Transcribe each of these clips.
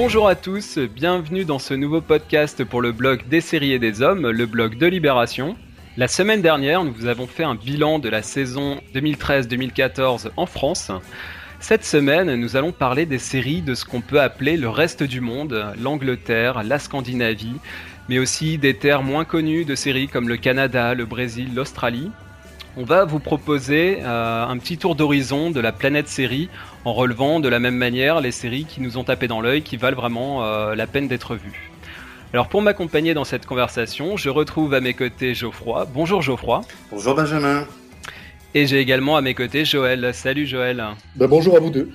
Bonjour à tous, bienvenue dans ce nouveau podcast pour le blog des séries et des hommes, le blog de Libération. La semaine dernière, nous vous avons fait un bilan de la saison 2013-2014 en France. Cette semaine, nous allons parler des séries de ce qu'on peut appeler le reste du monde, l'Angleterre, la Scandinavie, mais aussi des terres moins connues de séries comme le Canada, le Brésil, l'Australie. On va vous proposer euh, un petit tour d'horizon de la planète série en relevant de la même manière les séries qui nous ont tapé dans l'œil, qui valent vraiment euh, la peine d'être vues. Alors pour m'accompagner dans cette conversation, je retrouve à mes côtés Geoffroy. Bonjour Geoffroy. Bonjour Benjamin. Et j'ai également à mes côtés Joël. Salut Joël. Ben, bonjour à vous deux.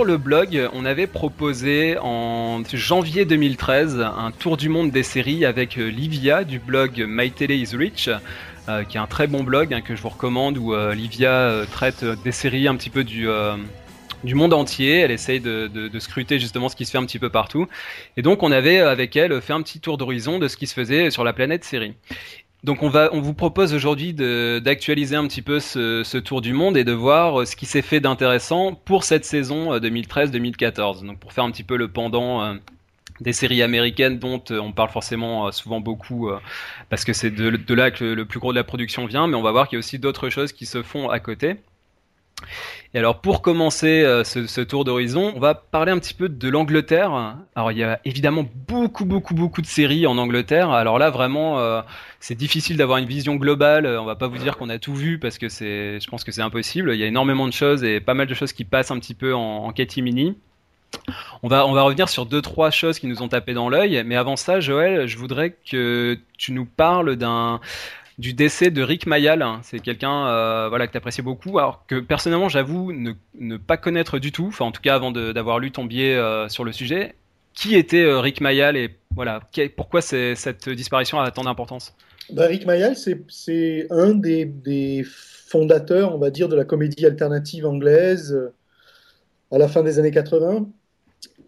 Sur le blog, on avait proposé en janvier 2013 un tour du monde des séries avec euh, Livia du blog My Tele is Rich, euh, qui est un très bon blog hein, que je vous recommande où euh, Livia traite des séries un petit peu du, monde entier. Elle essaye de, de, scruter justement ce qui se fait un petit peu partout. Et donc on avait avec elle fait un petit tour d'horizon de ce qui se faisait sur la planète série. Donc on va, on vous propose aujourd'hui d'actualiser un petit peu ce, tour du monde et de voir euh, ce qui s'est fait d'intéressant pour cette saison 2013-2014. Euh, Donc pour faire un petit peu le pendant euh, des séries américaines dont on parle forcément souvent beaucoup parce que c'est de, de, là que le plus gros de la production vient, mais on va voir qu'il y a aussi d'autres choses qui se font à côté. Et alors pour commencer euh, ce, tour d'horizon, on va parler un petit peu de l'Angleterre. Alors il y a évidemment beaucoup beaucoup beaucoup de séries en Angleterre. Alors là vraiment euh, c'est difficile d'avoir une vision globale. On va pas vous dire qu'on a tout vu parce que c'est, je pense que c'est impossible. Il y a énormément de choses et pas mal de choses qui passent un petit peu en, en catimini. On va, on va revenir sur deux trois choses qui nous ont tapé dans l'œil, mais avant ça, Joël, je voudrais que tu nous parles d'un du décès de Rick Mayal. C'est quelqu'un euh, voilà, que tu appréciais beaucoup, alors que personnellement, j'avoue ne, pas connaître du tout, enfin en tout cas avant d'avoir lu ton billet euh, sur le sujet. Qui était euh, Rick Mayal et voilà, pourquoi cette disparition a tant d'importance? Bah, Rick Mayal, c'est un des, des, fondateurs, on va dire, de la comédie alternative anglaise à la fin des années 80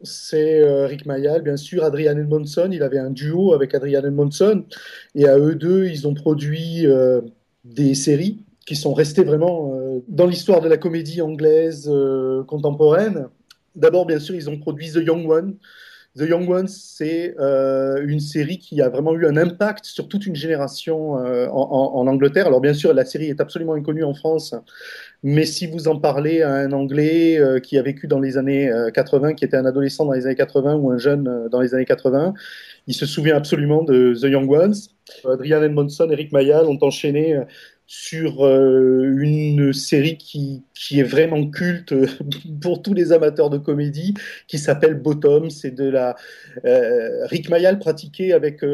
c'est euh, Rick Mayall, bien sûr, Adrian Edmondson. Il avait un duo avec Adrian Edmondson. Et à eux deux, ils ont produit euh, des séries qui sont restées vraiment euh, dans l'histoire de la comédie anglaise contemporaine. D'abord, bien sûr, ils ont produit The Young One. The Young Ones, c'est une série qui a vraiment eu un impact sur toute une génération en, en, Angleterre. Alors bien sûr, la série est absolument inconnue en France, mais si vous en parlez à un Anglais euh, qui a vécu dans les années 80, euh, qui était un adolescent dans les années 80 ou un jeune euh, dans les années 80, il se souvient absolument de The Young Ones. Adrian Edmondson, Eric Mayall ont enchaîné sur une série qui, qui, est vraiment culte pour tous les amateurs de comédie, qui s'appelle Bottom. C'est de la Rick Mayall pratiquait avec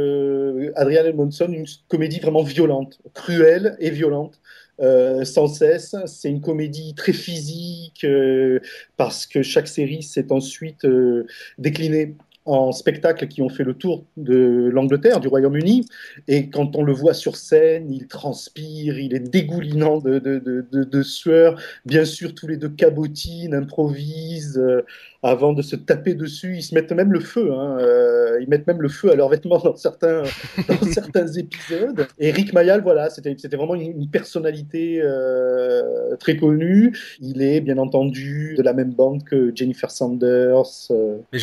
Adrian Edmondson une comédie vraiment violente, cruelle et violente. Euh, sans cesse. C'est une comédie très physique euh, parce que chaque série s'est ensuite euh, déclinée en spectacles qui ont fait le tour de l'Angleterre, du Royaume-Uni. Et quand on le voit sur scène, il transpire, il est dégoulinant de, sueur. Bien sûr, tous les deux cabotinent, improvisent avant de se taper dessus. Ils se mettent même le feu. Hein. Euh, ils mettent même le feu à leurs vêtements dans certains, épisodes. Et Rick Mayall, voilà, c'était vraiment une, personnalité euh, très connue. Il est bien entendu de la même bande que Jennifer Sanders. Euh. Et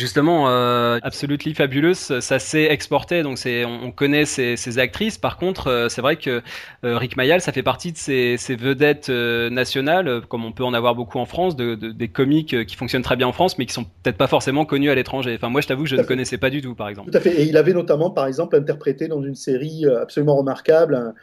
justement, Absolutely Fabulous, ça s'est exporté. Donc c'est, on, connaît ces, ces, actrices. Par contre, c'est vrai que Rick Mayall, ça fait partie de ces, ces vedettes nationales, comme on peut en avoir beaucoup en France, de, de, des comiques qui fonctionnent très bien en France, mais qui sont peut-être pas forcément connus à l'étranger. Enfin, moi, je t'avoue que je ne connaissais pas du tout, par exemple. Tout à fait. Et il avait notamment, par exemple, interprété dans une série euh, absolument remarquable un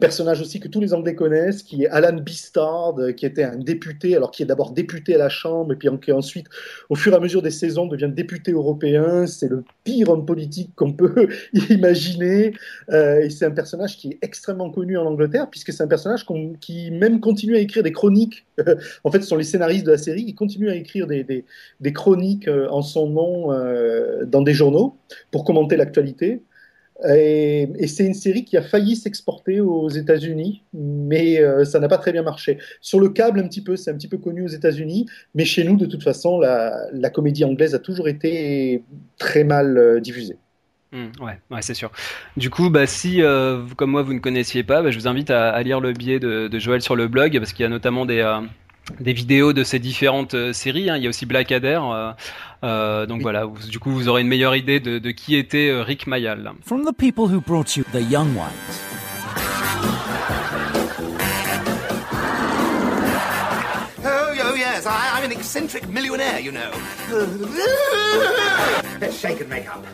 personnage aussi que tous les Anglais connaissent, qui est Alan Bistard, euh, qui était un député, alors qui est d'abord député à la Chambre, et puis qui ensuite, au fur et à mesure des saisons, devient député européen. C'est le pire homme politique qu'on peut imaginer. Euh, et c'est un personnage qui est extrêmement connu en Angleterre, puisque c'est un personnage qui même continue à écrire des chroniques. en fait, ce sont les scénaristes de la série qui continuent à écrire des, des, chroniques euh, en son nom dans des journaux pour commenter l'actualité. Et, c'est une série qui a failli s'exporter aux États-Unis, mais euh, ça n'a pas très bien marché. Sur le câble, un petit peu, c'est un petit peu connu aux États-Unis, mais chez nous, de toute façon, la, comédie anglaise a toujours été très mal euh, diffusée. Mmh, ouais, c'est sûr. Du coup, bah, si, euh, comme moi, vous ne connaissiez pas, bah, je vous invite à, lire le billet de, Joël sur le blog, parce qu'il y a notamment des, des vidéos de ces différentes euh, séries. Hein. Il y a aussi Blackadder. Euh, euh, donc voilà, du coup, vous aurez une meilleure idée de, de qui était euh, Rick Mayall. From the people who brought you the young ones. Oh, oh yes, I, I'm an eccentric millionaire, you know. Let's shake and make up.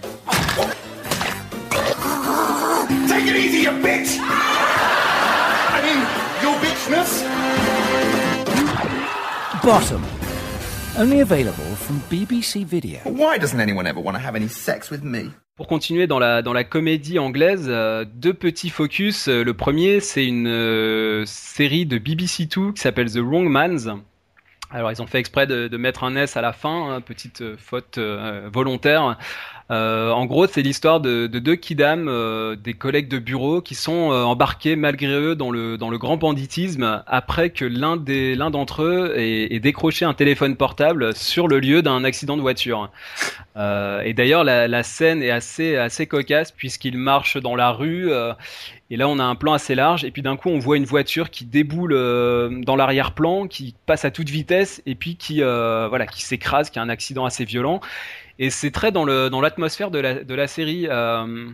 Take it easy, you bitch! I mean, your bitchness. Bottom. Only available from BBC Video. Why doesn't anyone ever want to have any sex with me? Pour continuer dans la, dans la comédie anglaise, euh, deux petits focus. Euh, le premier, c'est une euh, série de BBC Two qui s'appelle The Wrong Mans. Alors ils ont fait exprès de, de mettre un S à la fin, hein, petite faute volontaire. Euh, en gros, c'est l'histoire de, deux kidam, euh, des collègues de bureau, qui sont euh, embarqués malgré eux dans le dans le grand banditisme après que l'un d'entre eux ait, décroché un téléphone portable sur le lieu d'un accident de voiture. et d'ailleurs, la, scène est assez assez cocasse puisqu'ils marchent dans la rue. et là, on a un plan assez large, et puis d'un coup, on voit une voiture qui déboule dans l'arrière-plan, qui passe à toute vitesse, et puis qui, voilà, qui s'écrase, qui a un accident assez violent. Et c'est très dans le dans l'atmosphère de la de la série. Euh,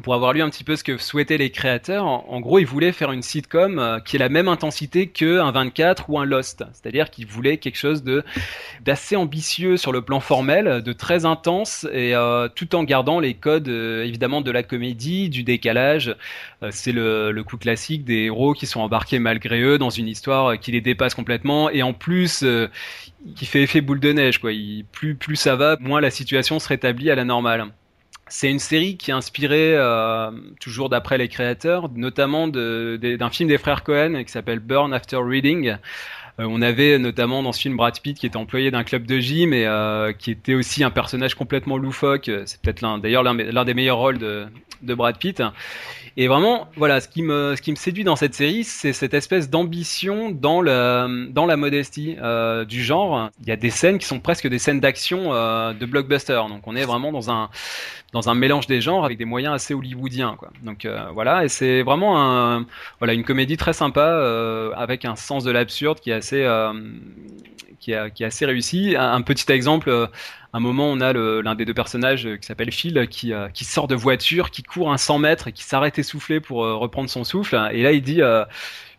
pour avoir lu un petit peu ce que souhaitaient les créateurs, en, gros, ils voulaient faire une sitcom euh, qui ait la même intensité qu'un 24 ou un Lost. C'est-à-dire qu'ils voulaient quelque chose d'assez ambitieux sur le plan formel, de très intense, et euh, tout en gardant les codes, évidemment, de la comédie, du décalage. C'est le, coup classique des héros qui sont embarqués malgré eux dans une histoire qui les dépasse complètement, et en plus, qui fait effet boule de neige. Quoi. Plus, plus ça va, moins la situation se rétablit à la normale. C'est une série qui est inspirée, euh, toujours d'après les créateurs, notamment d'un film des frères Cohen qui s'appelle Burn After Reading. Euh, on avait notamment dans ce film Brad Pitt qui était employé d'un club de gym et euh, qui était aussi un personnage complètement loufoque. C'est peut-être l'un, d'ailleurs l'un des meilleurs rôles de, de Brad Pitt. Et vraiment, voilà, ce qui me, ce qui me séduit dans cette série, c'est cette espèce d'ambition dans le, dans la modestie euh, du genre. Il y a des scènes qui sont presque des scènes d'action euh, de blockbuster. Donc on est vraiment dans un, dans un mélange des genres avec des moyens assez hollywoodiens, quoi. Donc euh, voilà, et c'est vraiment un, voilà, une comédie très sympa euh, avec un sens de l'absurde qui est assez, euh, qui, a, qui est assez réussi. Un, un petit exemple un moment, on a l'un des deux personnages euh, qui s'appelle Phil qui, euh, qui sort de voiture, qui court un 100 mètres et qui s'arrête essoufflé pour euh, reprendre son souffle. Et là, il dit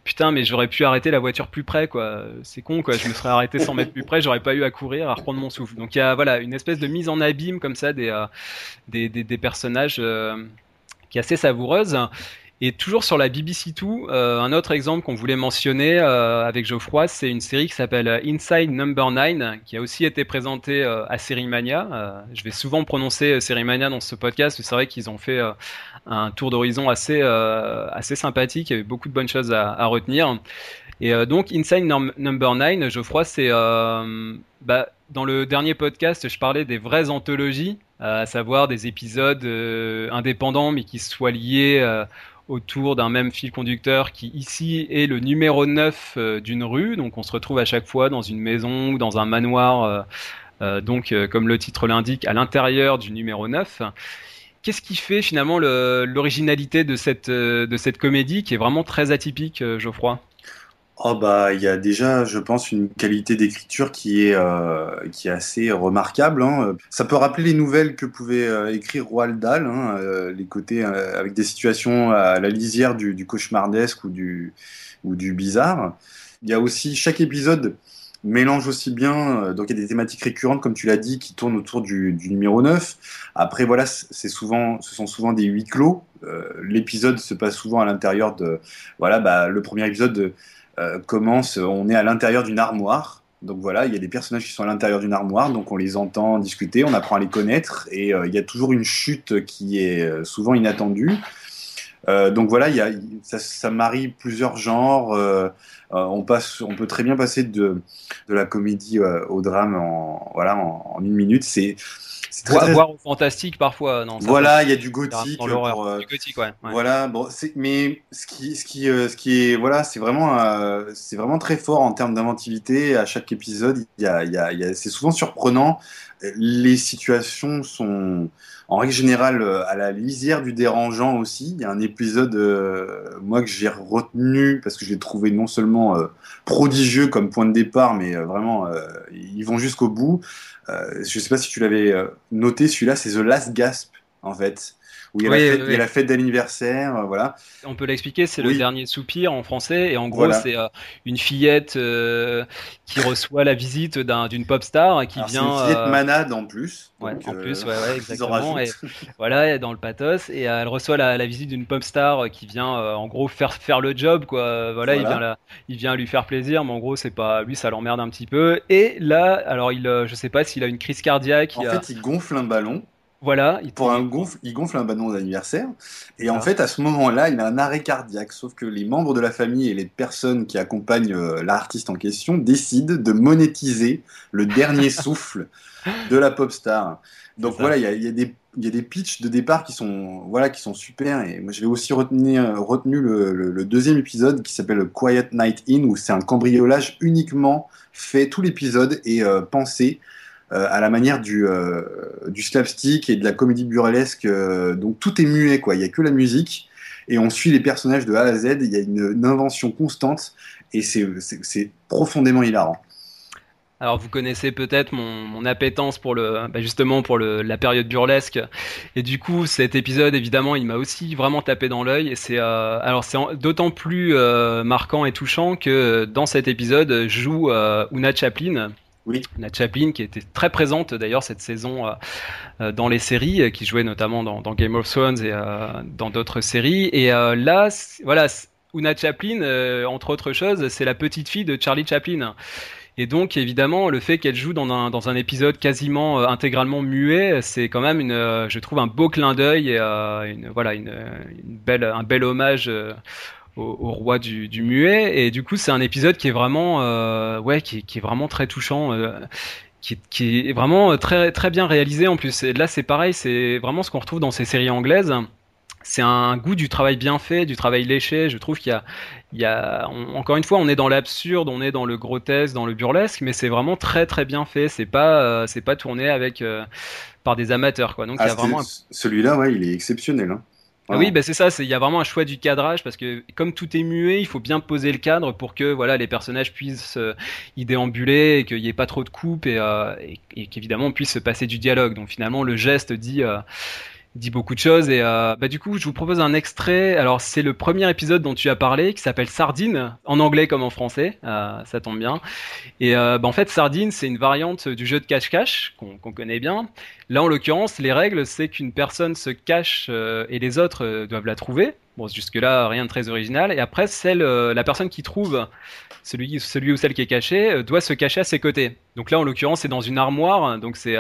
putain, mais j'aurais pu arrêter la voiture plus près, quoi. C'est con, quoi. Je me serais arrêté 100 mètres plus près, j'aurais pas eu à courir, à reprendre mon souffle. Donc il y a voilà une espèce de mise en abîme comme ça des, personnages qui est assez savoureuse. Et toujours sur la BBC Two, euh, un autre exemple qu'on voulait mentionner euh, avec Geoffroy, c'est une série qui s'appelle Inside Number 9, qui a aussi été présentée euh, à Sérimania. je vais souvent prononcer Sérimania dans ce podcast, c'est vrai qu'ils ont fait un tour d'horizon assez, assez sympathique, il y avait beaucoup de bonnes choses à, à retenir. Et donc Inside Number 9, Geoffroy, c'est... Bah, dans le dernier podcast, je parlais des vraies anthologies, à savoir des épisodes indépendants mais qui soient liés autour d'un même fil conducteur qui ici est le numéro 9 euh, d'une rue. Donc on se retrouve à chaque fois dans une maison ou dans un manoir, euh, euh, donc comme le titre l'indique, à l'intérieur du numéro 9. Qu'est-ce qui fait finalement l'originalité de cette, de cette comédie qui est vraiment très atypique, Geoffroy? Oh bah il y a déjà, je pense, une qualité d'écriture qui est euh, qui est assez remarquable. Hein. Ça peut rappeler les nouvelles que pouvait euh, écrire Roald Dahl, hein, euh, les côtés avec des situations à la lisière du, cauchemardesque ou du ou du bizarre. Il y a aussi chaque épisode mélange aussi bien, donc il y a des thématiques récurrentes, comme tu l'as dit, qui tournent autour du, numéro 9. Après, voilà, c'est souvent, ce sont souvent des huis clos. L'épisode se passe souvent à l'intérieur de. Voilà, bah, le premier épisode commence, on est à l'intérieur d'une armoire. Donc voilà, il y a des personnages qui sont à l'intérieur d'une armoire, donc on les entend discuter, on apprend à les connaître, et euh, il y a toujours une chute qui est euh, souvent inattendue. Euh, donc voilà, il y a, ça, ça, marie plusieurs genres. on, passe, on peut très bien passer de, de la comédie au drame en, voilà, en une minute. C'est c'est très, Voir au fantastique parfois. Non, voilà, il y a du gothique. Euh, du gothique, ouais. Voilà, bon, mais ce qui, ce qui, euh, ce qui est, voilà, c'est vraiment, euh, c'est vraiment très fort en termes d'inventivité. À chaque épisode, il y a, il y a, c'est souvent surprenant. Les situations sont, en règle générale, à la lisière du dérangeant aussi. Il y a un épisode, moi, que j'ai retenu parce que je l'ai trouvé non seulement prodigieux comme point de départ, mais vraiment, ils vont jusqu'au bout. Euh, je ne sais pas si tu l'avais euh, noté, celui-là, c'est The Last Gasp, en fait. Où il y a, la, fête, d'anniversaire, euh, voilà. On peut l'expliquer, c'est le dernier soupir en français, et en gros, c'est une fillette qui reçoit la visite d'une pop star qui vient. C'est une fillette manade en plus. Ouais, en plus, ouais, ouais exactement. Et, voilà, dans le pathos, et elle reçoit la, visite d'une pop star qui vient, en gros, faire faire le job, quoi. Voilà, Il, vient il vient lui faire plaisir, mais en gros, c'est pas lui, ça l'emmerde un petit peu. Et là, alors, il, je sais pas s'il a une crise cardiaque. En fait, il gonfle un ballon. Voilà. Il pour un gonfle, il gonfle un ballon d'anniversaire. Et en fait, à ce moment-là, il a un arrêt cardiaque. Sauf que les membres de la famille et les personnes qui accompagnent euh, l'artiste en question décident de monétiser le dernier souffle de la pop star. Donc voilà, il y a, y, a des, y a des pitchs de départ qui sont, voilà, qui sont super. Et moi, je vais aussi retenir, retenu le, le, deuxième épisode qui s'appelle Quiet Night In, où c'est un cambriolage uniquement fait. Tout l'épisode est euh, pensé à la manière du, euh, du slapstick et de la comédie burlesque. Euh, donc tout est muet, quoi. Il n'y a que la musique et on suit les personnages de A à Z. Il y a une, invention constante et c'est profondément hilarant. Alors vous connaissez peut-être mon, appétence pour le, bah, justement pour la période burlesque, et du coup cet épisode évidemment il m'a aussi vraiment tapé dans l'œil. Et c'est alors c'est d'autant plus marquant et touchant que dans cet épisode joue Una Chaplin, oui. Chaplin qui était très présente d'ailleurs cette saison euh, euh, dans les séries, euh, qui jouait notamment dans, Game of Thrones et dans d'autres séries. Et là, voilà, Una Chaplin, entre autres choses, c'est la petite fille de Charlie Chaplin. Et donc, évidemment, le fait qu'elle joue dans un, épisode quasiment intégralement muet, c'est quand même, une, je trouve, un beau clin d'œil et voilà, une, belle, un bel hommage au, roi du, du, muet. Et du coup, c'est un épisode qui est vraiment, euh, ouais, qui, qui, est vraiment très touchant. Euh, qui, qui, est vraiment très très bien réalisé en plus. Et là, c'est pareil, c'est vraiment ce qu'on retrouve dans ces séries anglaises. C'est un goût du travail bien fait, du travail léché. Je trouve qu'il y a, il y a encore une fois, on est dans l'absurde, on est dans le grotesque, dans le burlesque, mais c'est vraiment très très bien fait. C'est pas, euh, c'est pas tourné avec euh, par des amateurs quoi. Donc il y a ah, vraiment celui-là, ouais, il est exceptionnel. Hein. Oui, bah c'est ça. Il y a vraiment un choix du cadrage parce que comme tout est muet, il faut bien poser le cadre pour que voilà les personnages puissent euh, y déambuler et qu'il n'y ait pas trop de coupes et, euh, et, qu'évidemment on puisse se passer du dialogue. Donc finalement le geste dit euh, dit beaucoup de choses et euh, bah du coup je vous propose un extrait. Alors c'est le premier épisode dont tu as parlé qui s'appelle Sardine en anglais comme en français. Euh, ça tombe bien. Et euh, bah, en fait Sardine c'est une variante du jeu de cache-cache qu'on connaît bien. Là en l'occurrence les règles c'est qu'une personne se cache et les autres doivent la trouver. Bon jusque là rien de très original. Et après celle la personne qui trouve celui celui ou celle qui est caché doit se cacher à ses côtés. Donc là en l'occurrence c'est dans une armoire. Donc c'est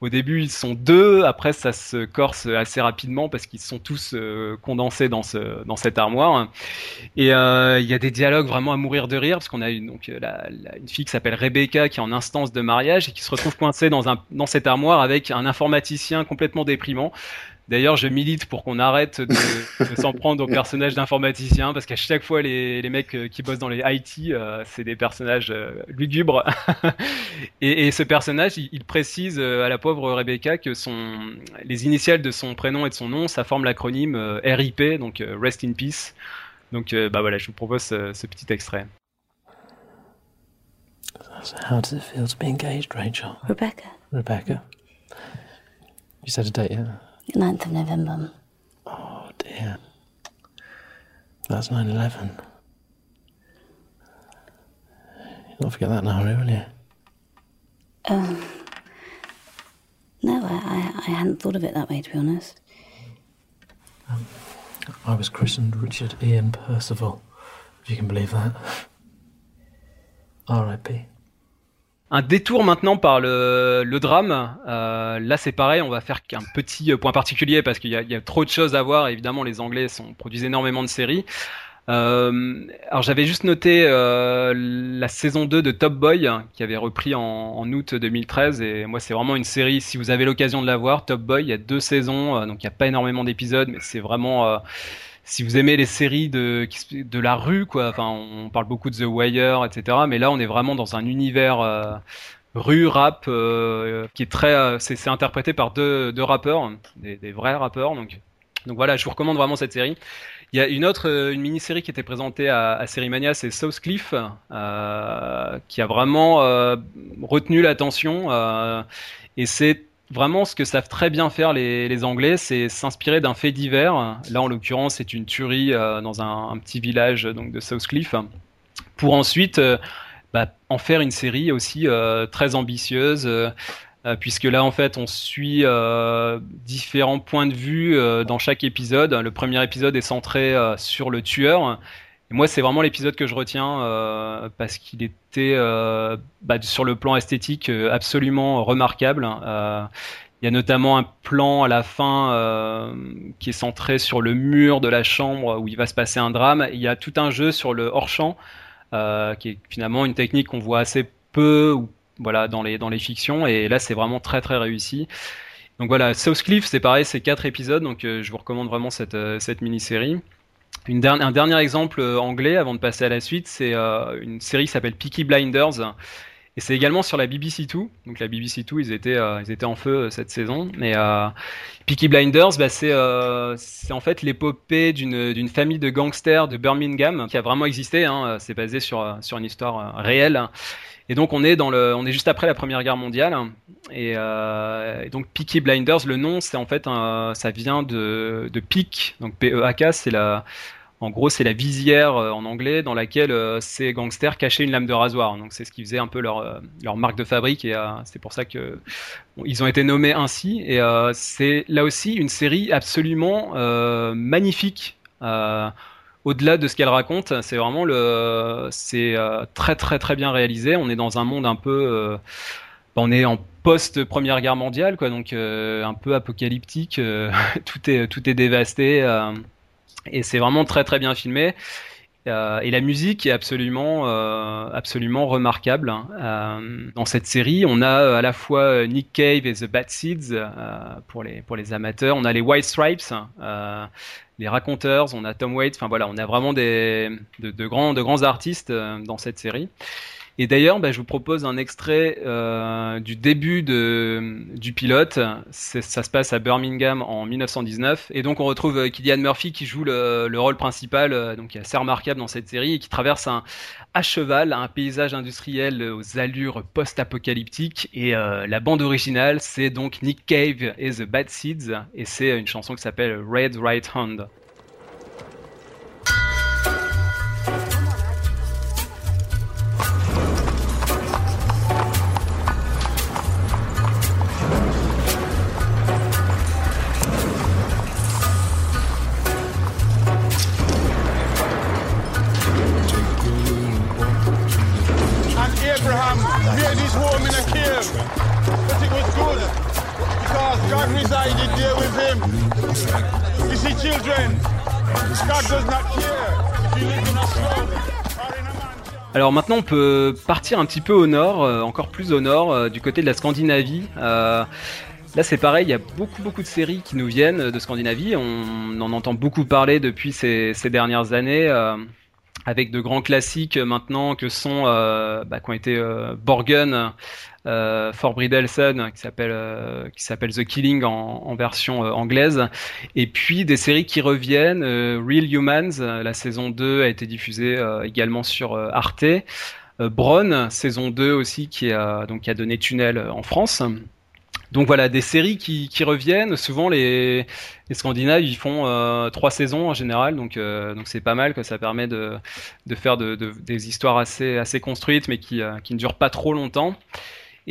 au début, ils sont deux. Après, ça se corse assez rapidement parce qu'ils sont tous euh, condensés dans, ce, dans cette armoire. Et euh, il y a des dialogues vraiment à mourir de rire parce qu'on a une, donc, euh, la, une fille qui s'appelle Rebecca qui est en instance de mariage et qui se retrouve coincée dans, un, dans cette armoire avec un informaticien complètement déprimant. D'ailleurs, je milite pour qu'on arrête de, s'en prendre aux personnages d'informaticiens, parce qu'à chaque fois, les, mecs euh, qui bossent dans les IT, euh, c'est des personnages euh, lugubres. et, ce personnage, il, précise à la pauvre Rebecca que son, les initiales de son prénom et de son nom, ça forme l'acronyme RIP, donc Rest in Peace. Donc, bah voilà, je vous propose ce, petit extrait. how does it feel to be engaged, Rachel? Rebecca. Rebecca. You said a date, yeah? 9th of November. Oh dear. That's 9 11. Don't forget that now, will you? Um, no, I, I, I hadn't thought of it that way, to be honest. I was christened Richard Ian Percival, if you can believe that. R.I.P. Un détour maintenant par le, le drame. Euh, là, c'est pareil, on va faire qu'un petit point particulier parce qu'il y, y, a trop de choses à voir. Évidemment, les Anglais sont, produisent énormément de séries. Euh, alors j'avais juste noté euh, la saison 2 de Top Boy qui avait repris en, en août 2013 et moi c'est vraiment une série si vous avez l'occasion de la voir Top Boy il y a deux saisons euh, donc il n'y a pas énormément d'épisodes mais c'est vraiment euh, si vous aimez les séries de, de la rue quoi enfin on parle beaucoup de The Wire etc mais là on est vraiment dans un univers euh, rue rap qui est très c'est interprété par deux, deux rappeurs des, des, vrais rappeurs donc donc voilà je vous recommande vraiment cette série il y a une autre, euh, une mini-série qui était présentée à, à Mania, c'est South Cliff, euh, qui a vraiment euh, retenu l'attention. Euh, et c'est vraiment ce que savent très bien faire les, Anglais, c'est s'inspirer d'un fait divers. Là, en l'occurrence, c'est une tuerie euh, dans un, petit village donc de South Cliff, pour ensuite bah, en faire une série aussi très ambitieuse. Euh, puisque là en fait on suit euh, différents points de vue euh, dans chaque épisode. Le premier épisode est centré euh, sur le tueur. Et moi c'est vraiment l'épisode que je retiens euh, parce qu'il était bah, sur le plan esthétique absolument remarquable. Il y a notamment un plan à la fin qui est centré sur le mur de la chambre où il va se passer un drame. Il y a tout un jeu sur le hors-champ qui est finalement une technique qu'on voit assez peu voilà, dans les, dans les fictions. Et là, c'est vraiment très très réussi. Donc voilà, South Cliff, c'est pareil, c'est quatre épisodes, donc euh, je vous recommande vraiment cette, euh, cette mini-série. Un dernier exemple euh, anglais avant de passer à la suite, c'est euh, une série qui s'appelle Peaky Blinders. Et c'est également sur la BBC Two. Donc la BBC Two, ils étaient, euh, ils étaient en feu cette saison. Mais Peaky Blinders, bah, c'est en fait l'épopée d'une famille de gangsters de Birmingham qui a vraiment existé. Hein. C'est basé sur une histoire réelle. Et donc on est dans le, on est juste après la Première Guerre mondiale. Et, euh, donc Peaky Blinders, le nom, c'est en fait, ça vient de, de Peak, donc P-E-A-K, c'est la, en gros, c'est la visière euh, en anglais dans laquelle euh, ces gangsters cachaient une lame de rasoir. Donc c'est ce qui faisait un peu leur, leur marque de fabrique et c'est pour ça que ils ont été nommés ainsi. Et c'est là aussi une série absolument magnifique au-delà de ce qu'elle raconte, c'est vraiment le, c'est euh, très très très bien réalisé. On est dans un monde un peu, euh, on est en post Première Guerre mondiale, quoi, donc euh, un peu apocalyptique. tout est tout est dévasté et c'est vraiment très très bien filmé. Et la musique est absolument, absolument remarquable. Euh, dans cette série, on a à la fois Nick Cave et The Bad Seeds pour les pour les amateurs. On a les White Stripes, les raconteurs. On a Tom Waits. Enfin voilà, on a vraiment des de, grands de grands artistes dans cette série. Et d'ailleurs, bah, je vous propose un extrait euh, du début du pilote. Ça se passe à Birmingham en 1919. Et donc, on retrouve euh, Killian Murphy qui joue le, le rôle principal, euh, donc qui est assez remarquable dans cette série, et qui traverse un, à cheval un paysage industriel aux allures post-apocalyptiques. Et la bande originale, c'est donc Nick Cave et The Bad Seeds. Et c'est une chanson qui s'appelle Red Right Hand. Maintenant on peut partir un petit peu au nord, euh, encore plus au nord, euh, du côté de la Scandinavie. Euh, là c'est pareil, il y a beaucoup beaucoup de séries qui nous viennent de Scandinavie. On en entend beaucoup parler depuis ces, ces dernières années. Avec de grands classiques maintenant que sont bah, qui ont été Borgen, euh, Bridelson qui s'appelle euh, qui s'appelle The Killing en, version euh, anglaise et puis des séries qui reviennent euh, Real Humans la saison 2 a été diffusée également sur Arte Bron saison 2 aussi qui a donc qui a donné Tunnel en France Donc voilà, des séries qui, reviennent. Souvent, les, les Scandinaves, ils font euh, trois saisons en général, donc donc c'est pas mal que ça permet de, de faire de, de, des histoires assez assez construites, mais qui, qui ne durent pas trop longtemps.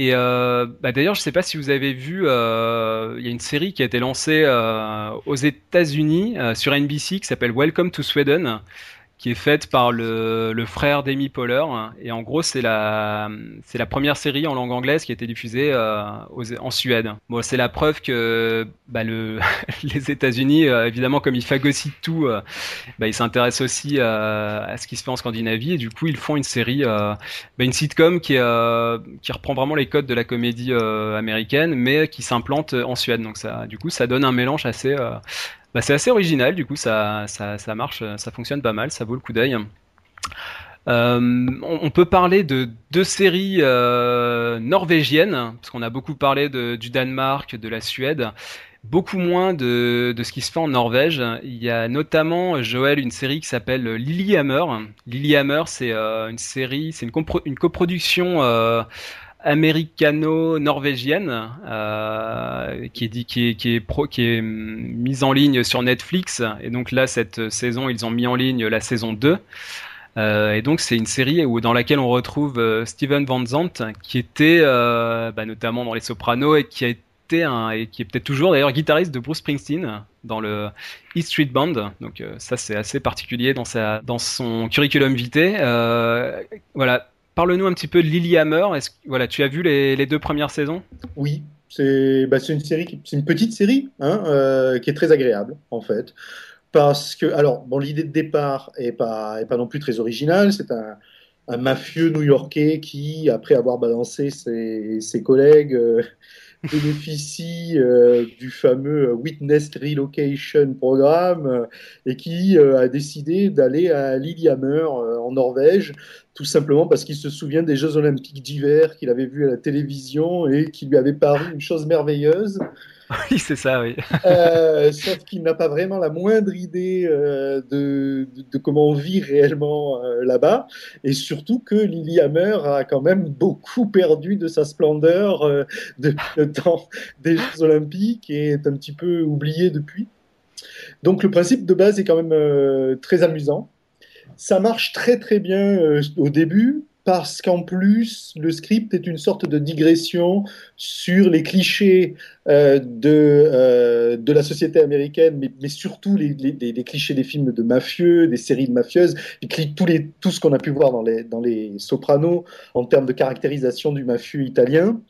Et euh, bah d'ailleurs, je sais pas si vous avez vu, euh, il y a une série qui a été lancée euh, aux États-Unis sur NBC qui s'appelle Welcome to Sweden qui est faite par le, le frère d'Amy Poehler. Et en gros, c'est la, c'est la première série en langue anglaise qui a été diffusée euh, aux, en Suède. Bon, c'est la preuve que bah, le, les États-Unis, euh, évidemment, comme ils phagocytent tout, euh, bah, ils s'intéressent aussi à ce qui se fait en Scandinavie. Et du coup, ils font une série, bah, une sitcom qui, qui reprend vraiment les codes de la comédie américaine, mais qui s'implante en Suède. Donc ça, du coup, ça donne un mélange assez, bah, c'est assez original, du coup ça, marche, ça fonctionne pas mal, ça vaut le coup d'œil. Euh, on, peut parler de deux séries euh, norvégiennes, parce qu'on a beaucoup parlé du Danemark, de la Suède, beaucoup moins de, ce qui se fait en Norvège. Il y a notamment, Joël, une série qui s'appelle Lilyhammer. Lilyhammer, c'est euh, une série, c'est une, coproduction euh, américano-norvégienne euh, qui est est mise en ligne sur Netflix et donc là cette saison ils ont mis en ligne la saison 2 euh, et donc c'est une série où dans laquelle on retrouve euh, Steven Van Zandt qui était bah, notamment dans Les Sopranos et qui a été et qui est peut-être toujours d'ailleurs guitariste de Bruce Springsteen dans le E Street Band. Donc ça c'est assez particulier dans son curriculum vitae. voilà Parle-nous un petit peu de Lilyhammer. Est-ce voilà, tu as vu les, deux premières saisons? Oui, c'est bah, une série, c'est une petite série hein, euh, qui est très agréable en fait, parce que alors l'idée de départ est pas est pas non plus très originale. C'est un, mafieux new-yorkais qui, après avoir balancé ses, collègues, euh, bénéficie euh, du fameux Witness Relocation Programme et qui a décidé d'aller à Lillehammer en Norvège, tout simplement parce qu'il se souvient des Jeux Olympiques d'hiver qu'il avait vus à la télévision et qui lui avait paru une chose merveilleuse. Oui, c'est ça, oui. euh, sauf qu'il n'a pas vraiment la moindre idée euh, de, de, de, comment on vit réellement euh, là-bas. Et surtout que Lillehammer a quand même beaucoup perdu de sa splendeur depuis le temps des Jeux Olympiques et est un petit peu oublié depuis. Donc le principe de base est quand même très amusant. Ça marche très très bien euh, au début, parce qu'en plus, le script est une sorte de digression sur les clichés euh, de, euh, de la société américaine, mais, surtout les, les, clichés des films de mafieux, des séries de mafieuses, tous les, tout ce qu'on a pu voir dans les, dans les Sopranos en termes de caractérisation du mafieux italien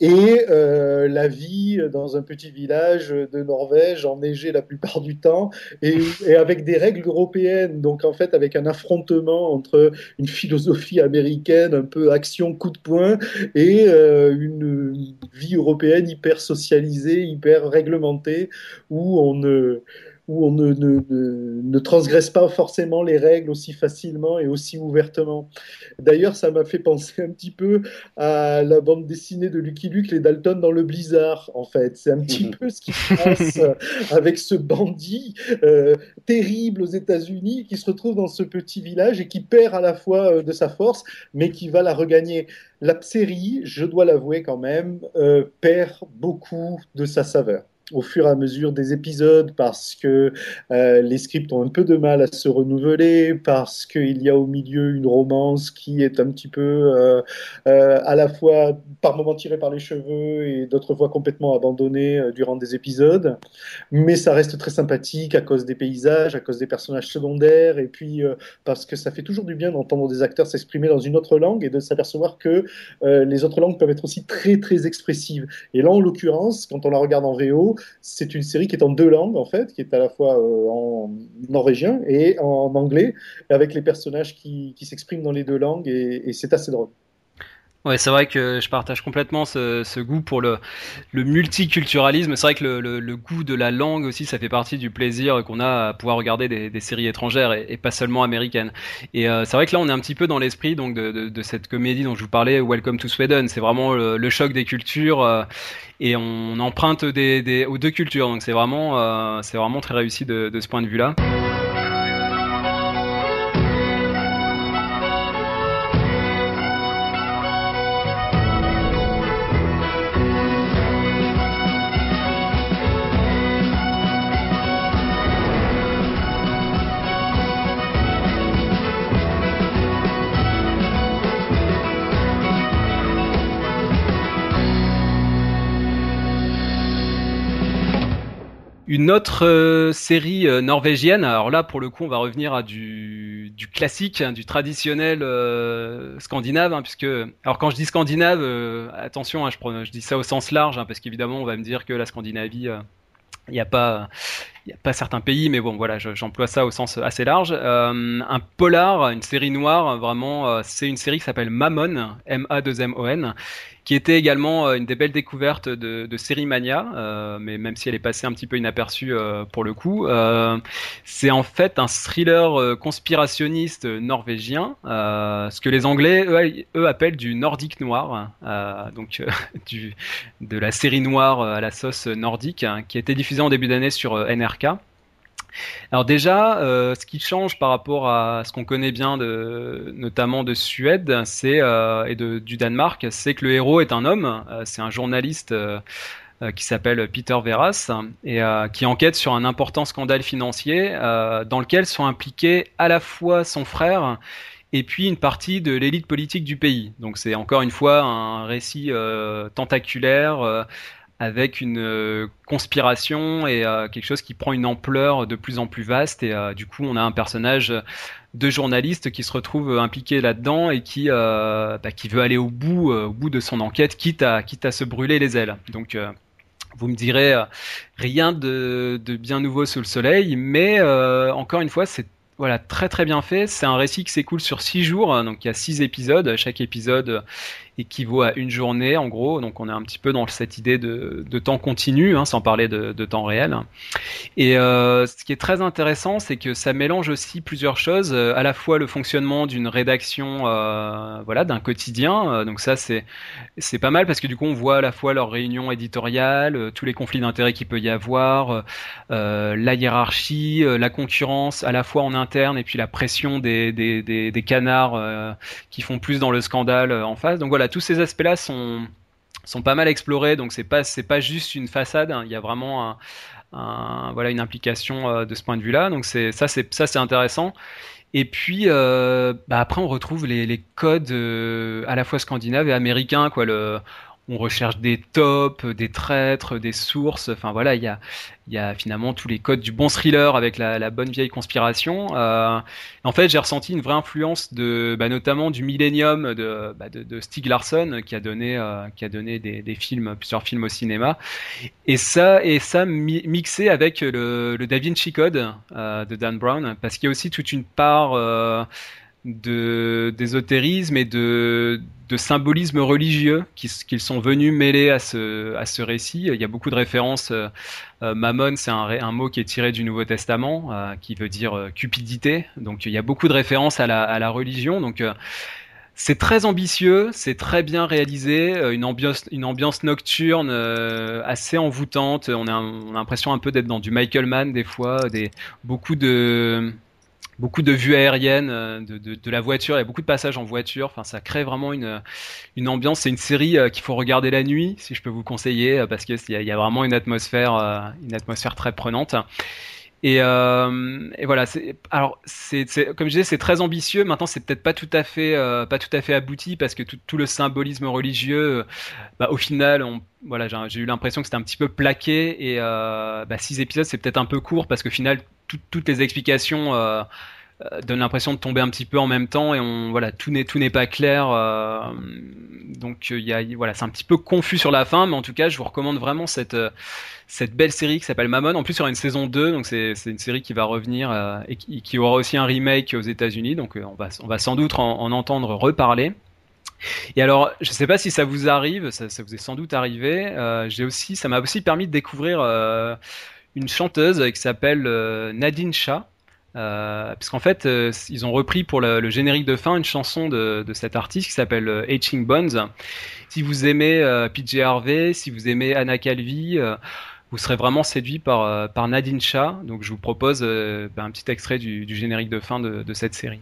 et euh, la vie dans un petit village de Norvège enneigé la plupart du temps et, et, avec des règles européennes, donc en fait avec un affrontement entre une philosophie américaine un peu action coup de poing et euh, une vie européenne hyper socialisée, hyper réglementée où on ne où on ne, ne, ne, ne, transgresse pas forcément les règles aussi facilement et aussi ouvertement. D'ailleurs, ça m'a fait penser un petit peu à la bande dessinée de Lucky Luke, les Dalton dans le blizzard, en fait. C'est un petit peu ce qui se passe avec ce bandit euh, terrible aux États-Unis qui se retrouve dans ce petit village et qui perd à la fois euh, de sa force, mais qui va la regagner. La série, je dois l'avouer quand même, euh, perd beaucoup de sa saveur au fur et à mesure des épisodes parce que euh, les scripts ont un peu de mal à se renouveler, parce qu'il y a au milieu une romance qui est un petit peu euh, euh, à la fois par moments tirée par les cheveux et d'autres fois complètement abandonnée euh, durant des épisodes. Mais ça reste très sympathique à cause des paysages, à cause des personnages secondaires et puis euh, parce que ça fait toujours du bien d'entendre des acteurs s'exprimer dans une autre langue et de s'apercevoir que euh, les autres langues peuvent être aussi très très expressives. Et là, en l'occurrence, quand on la regarde en VO, c'est une série qui est en deux langues, en fait, qui est à la fois euh, en norvégien et en anglais, avec les personnages qui, s'expriment dans les deux langues, et c'est assez drôle. Ouais, c'est vrai que je partage complètement ce, ce goût pour le, le multiculturalisme. C'est vrai que le, le, le, goût de la langue aussi, ça fait partie du plaisir qu'on a à pouvoir regarder des, des séries étrangères et, pas seulement américaines. Et euh, c'est vrai que là, on est un petit peu dans l'esprit donc de, de, de, cette comédie dont je vous parlais, Welcome to Sweden. C'est vraiment le, le, choc des cultures euh, et on emprunte des, des, aux deux cultures. Donc c'est vraiment, euh, c'est vraiment très réussi de, de ce point de vue-là. Une autre euh, série euh, norvégienne, alors là pour le coup on va revenir à du, classique, hein, du traditionnel euh, scandinave, hein, puisque alors quand je dis scandinave, attention, hein, je, dis ça au sens large, parce qu'évidemment on va me dire que la Scandinavie, il n'y a pas certains pays, mais bon, voilà, j'emploie ça au sens assez large. Un polar, une série noire, vraiment, c'est une série qui s'appelle Mammon, M-A-2-M-O-N, qui était également euh, une des belles découvertes de, de Série Mania, mais même si elle est passée un petit peu inaperçue pour le coup. c'est en fait un thriller conspirationniste norvégien, ce que les Anglais, eux, appellent du nordique noir, donc de la série noire à la sauce nordique, hein, qui a été diffusée en début d'année sur NR alors déjà, euh, ce qui change par rapport à ce qu'on connaît bien, notamment de Suède, euh, et du Danemark, c'est que le héros est un homme. Euh, c'est un journaliste qui s'appelle Peter Veras et qui enquête sur un important scandale financier dans lequel sont impliqués à la fois son frère et puis une partie de l'élite politique du pays. Donc c'est encore une fois un récit tentaculaire avec une euh, conspiration et euh, quelque chose qui prend une ampleur de plus en plus vaste. Et euh, du coup, on a un personnage de journaliste qui se retrouve impliqué là-dedans et qui, bah, qui veut aller au bout, au bout de son enquête, quitte à, quitte à se brûler les ailes. Donc, vous me direz rien de, de, bien nouveau sous le soleil, mais encore une fois, c'est voilà, très très bien fait. C'est un récit qui s'écoule sur six jours, donc il y a six épisodes. Chaque épisode équivaut à une journée en gros. Donc on est un petit peu dans cette idée de, temps continu, hein, sans parler de, temps réel. Et euh, ce qui est très intéressant, c'est que ça mélange aussi plusieurs choses, euh, à la fois le fonctionnement d'une rédaction, euh, voilà, d'un quotidien. donc ça c'est pas mal parce que du coup on voit à la fois leur réunion éditoriale, tous les conflits d'intérêts qu'il peut y avoir, la hiérarchie, la concurrence, à la fois en interne et puis la pression des, des canards qui font plus dans le scandale en face. Donc voilà tous ces aspects-là sont sont pas mal explorés, donc c'est pas c'est pas juste une façade. Hein. il y a vraiment voilà une implication euh, de ce point de vue-là. Donc c'est ça c'est ça c'est intéressant. Et puis euh, bah, après on retrouve les, les codes euh, à la fois scandinaves et américains quoi. Le on recherche des tops, des traîtres, des sources. Enfin voilà, il y a, y a finalement tous les codes du bon thriller avec la, bonne vieille conspiration. Euh, en fait, j'ai ressenti une vraie influence de, bah, notamment du Millennium de, bah, de, de, Stieg Larsson qui a donné, euh, qui a donné des, des, films, plusieurs films au cinéma. Et ça, et ça mixé avec le, le Da Vinci Code euh, de Dan Brown, parce qu'il y a aussi toute une part euh, de d'ésotérisme et de, de symbolisme religieux qu'ils sont venus mêler à ce, à ce récit. Il y a beaucoup de références. Euh, euh Mammon, c'est un, mot qui est tiré du Nouveau Testament, euh, qui veut dire euh, cupidité. Donc il y a beaucoup de références à la, à la religion. Donc c'est très ambitieux, c'est très bien réalisé, une ambiance, une ambiance nocturne assez envoûtante. On a, a l'impression un peu d'être dans du Michael Mann des fois, des beaucoup de beaucoup de vues aériennes euh, de, de, de, la voiture. Il y a beaucoup de passages en voiture. Enfin, ça crée vraiment une, une ambiance. C'est une série euh, qu'il faut regarder la nuit, si je peux vous conseiller, euh, parce qu'il y, y, a vraiment une atmosphère, une atmosphère très prenante. Et, euh, et voilà. Alors, c'est comme je disais, c'est très ambitieux. Maintenant, c'est peut-être pas tout à fait, euh, pas tout à fait abouti parce que tout, tout le symbolisme religieux, bah, au final, on, voilà, j'ai eu l'impression que c'était un petit peu plaqué. Et euh, bah, six épisodes, c'est peut-être un peu court parce qu'au final, toutes les explications euh, euh, donnent l'impression de tomber un petit peu en même temps et on voilà tout n'est tout n'est pas clair euh, donc il y a voilà c'est un petit peu confus sur la fin mais en tout cas je vous recommande vraiment cette cette belle série qui s'appelle Mammon en plus il y aura une saison 2 donc c'est une série qui va revenir et qui, aura aussi un remake aux États-Unis donc on va on va sans doute en, entendre reparler et alors, je ne sais pas si ça vous arrive, ça, vous est sans doute arrivé. j'ai aussi, ça m'a aussi permis de découvrir une chanteuse qui s'appelle euh, Nadine Shah. Euh, puisqu'en fait, euh, ils ont repris pour le, générique de fin une chanson de, cet artiste qui s'appelle H. Bones. Si vous aimez PJ Harvey, si vous aimez Anna Calvi, vous serez vraiment séduit par, Nadine Shah. Donc je vous propose ben, un petit extrait du, générique de fin de cette série.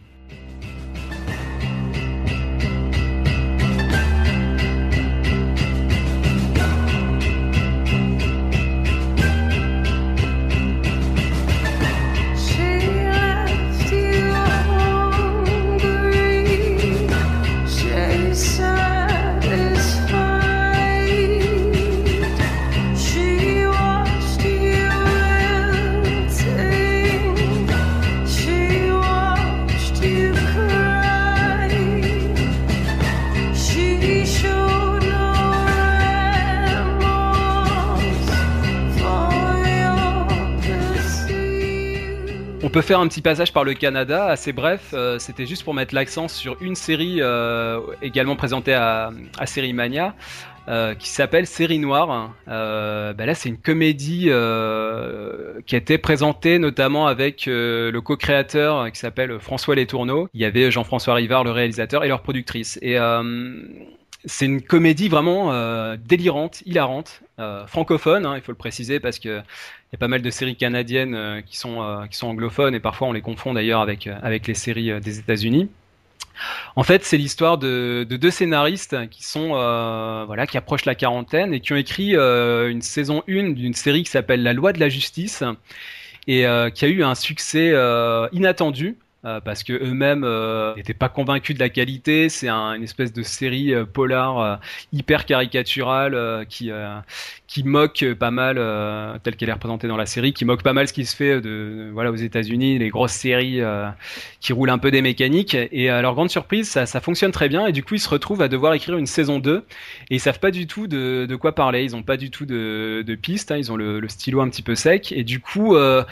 On peut faire un petit passage par le Canada, assez bref. euh, C'était juste pour mettre l'accent sur une série euh, également présentée à, à Série Mania. euh, qui s'appelle Série Noire. Bah là, c'est une comédie qui a été présentée notamment avec le co-créateur qui s'appelle François Letourneau. Il y avait Jean-François Rivard, le réalisateur, et leur productrice. Et c'est une comédie vraiment délirante, hilarante, francophone, hein, il faut le préciser parce que y a pas mal de séries canadiennes euh, qui sont euh, qui sont anglophones et parfois on les confond d'ailleurs avec euh, avec les séries des États-Unis. En fait, c'est l'histoire de, de deux scénaristes qui sont euh, voilà qui approchent la quarantaine et qui ont écrit une saison 1 d'une série qui s'appelle La Loi de la Justice et qui a eu un succès inattendu. parce que eux-mêmes n'étaient pas convaincus de la qualité, c'est un- une espèce de série polar hyper caricaturale qui qui moque pas mal euh, telle qu'elle est représentée dans la série, qui moque pas mal ce qui se fait de voilà aux États-Unis, les grosses séries euh, qui roulent un peu des mécaniques. Et à leur grande surprise, ça, ça fonctionne très bien. Et du coup, ils se retrouvent à devoir écrire une saison 2 et ils savent pas du tout de, de quoi parler. Ils ont pas du tout de, de piste. hein. Ils ont le, stylo un petit peu sec. Et du coup, euh,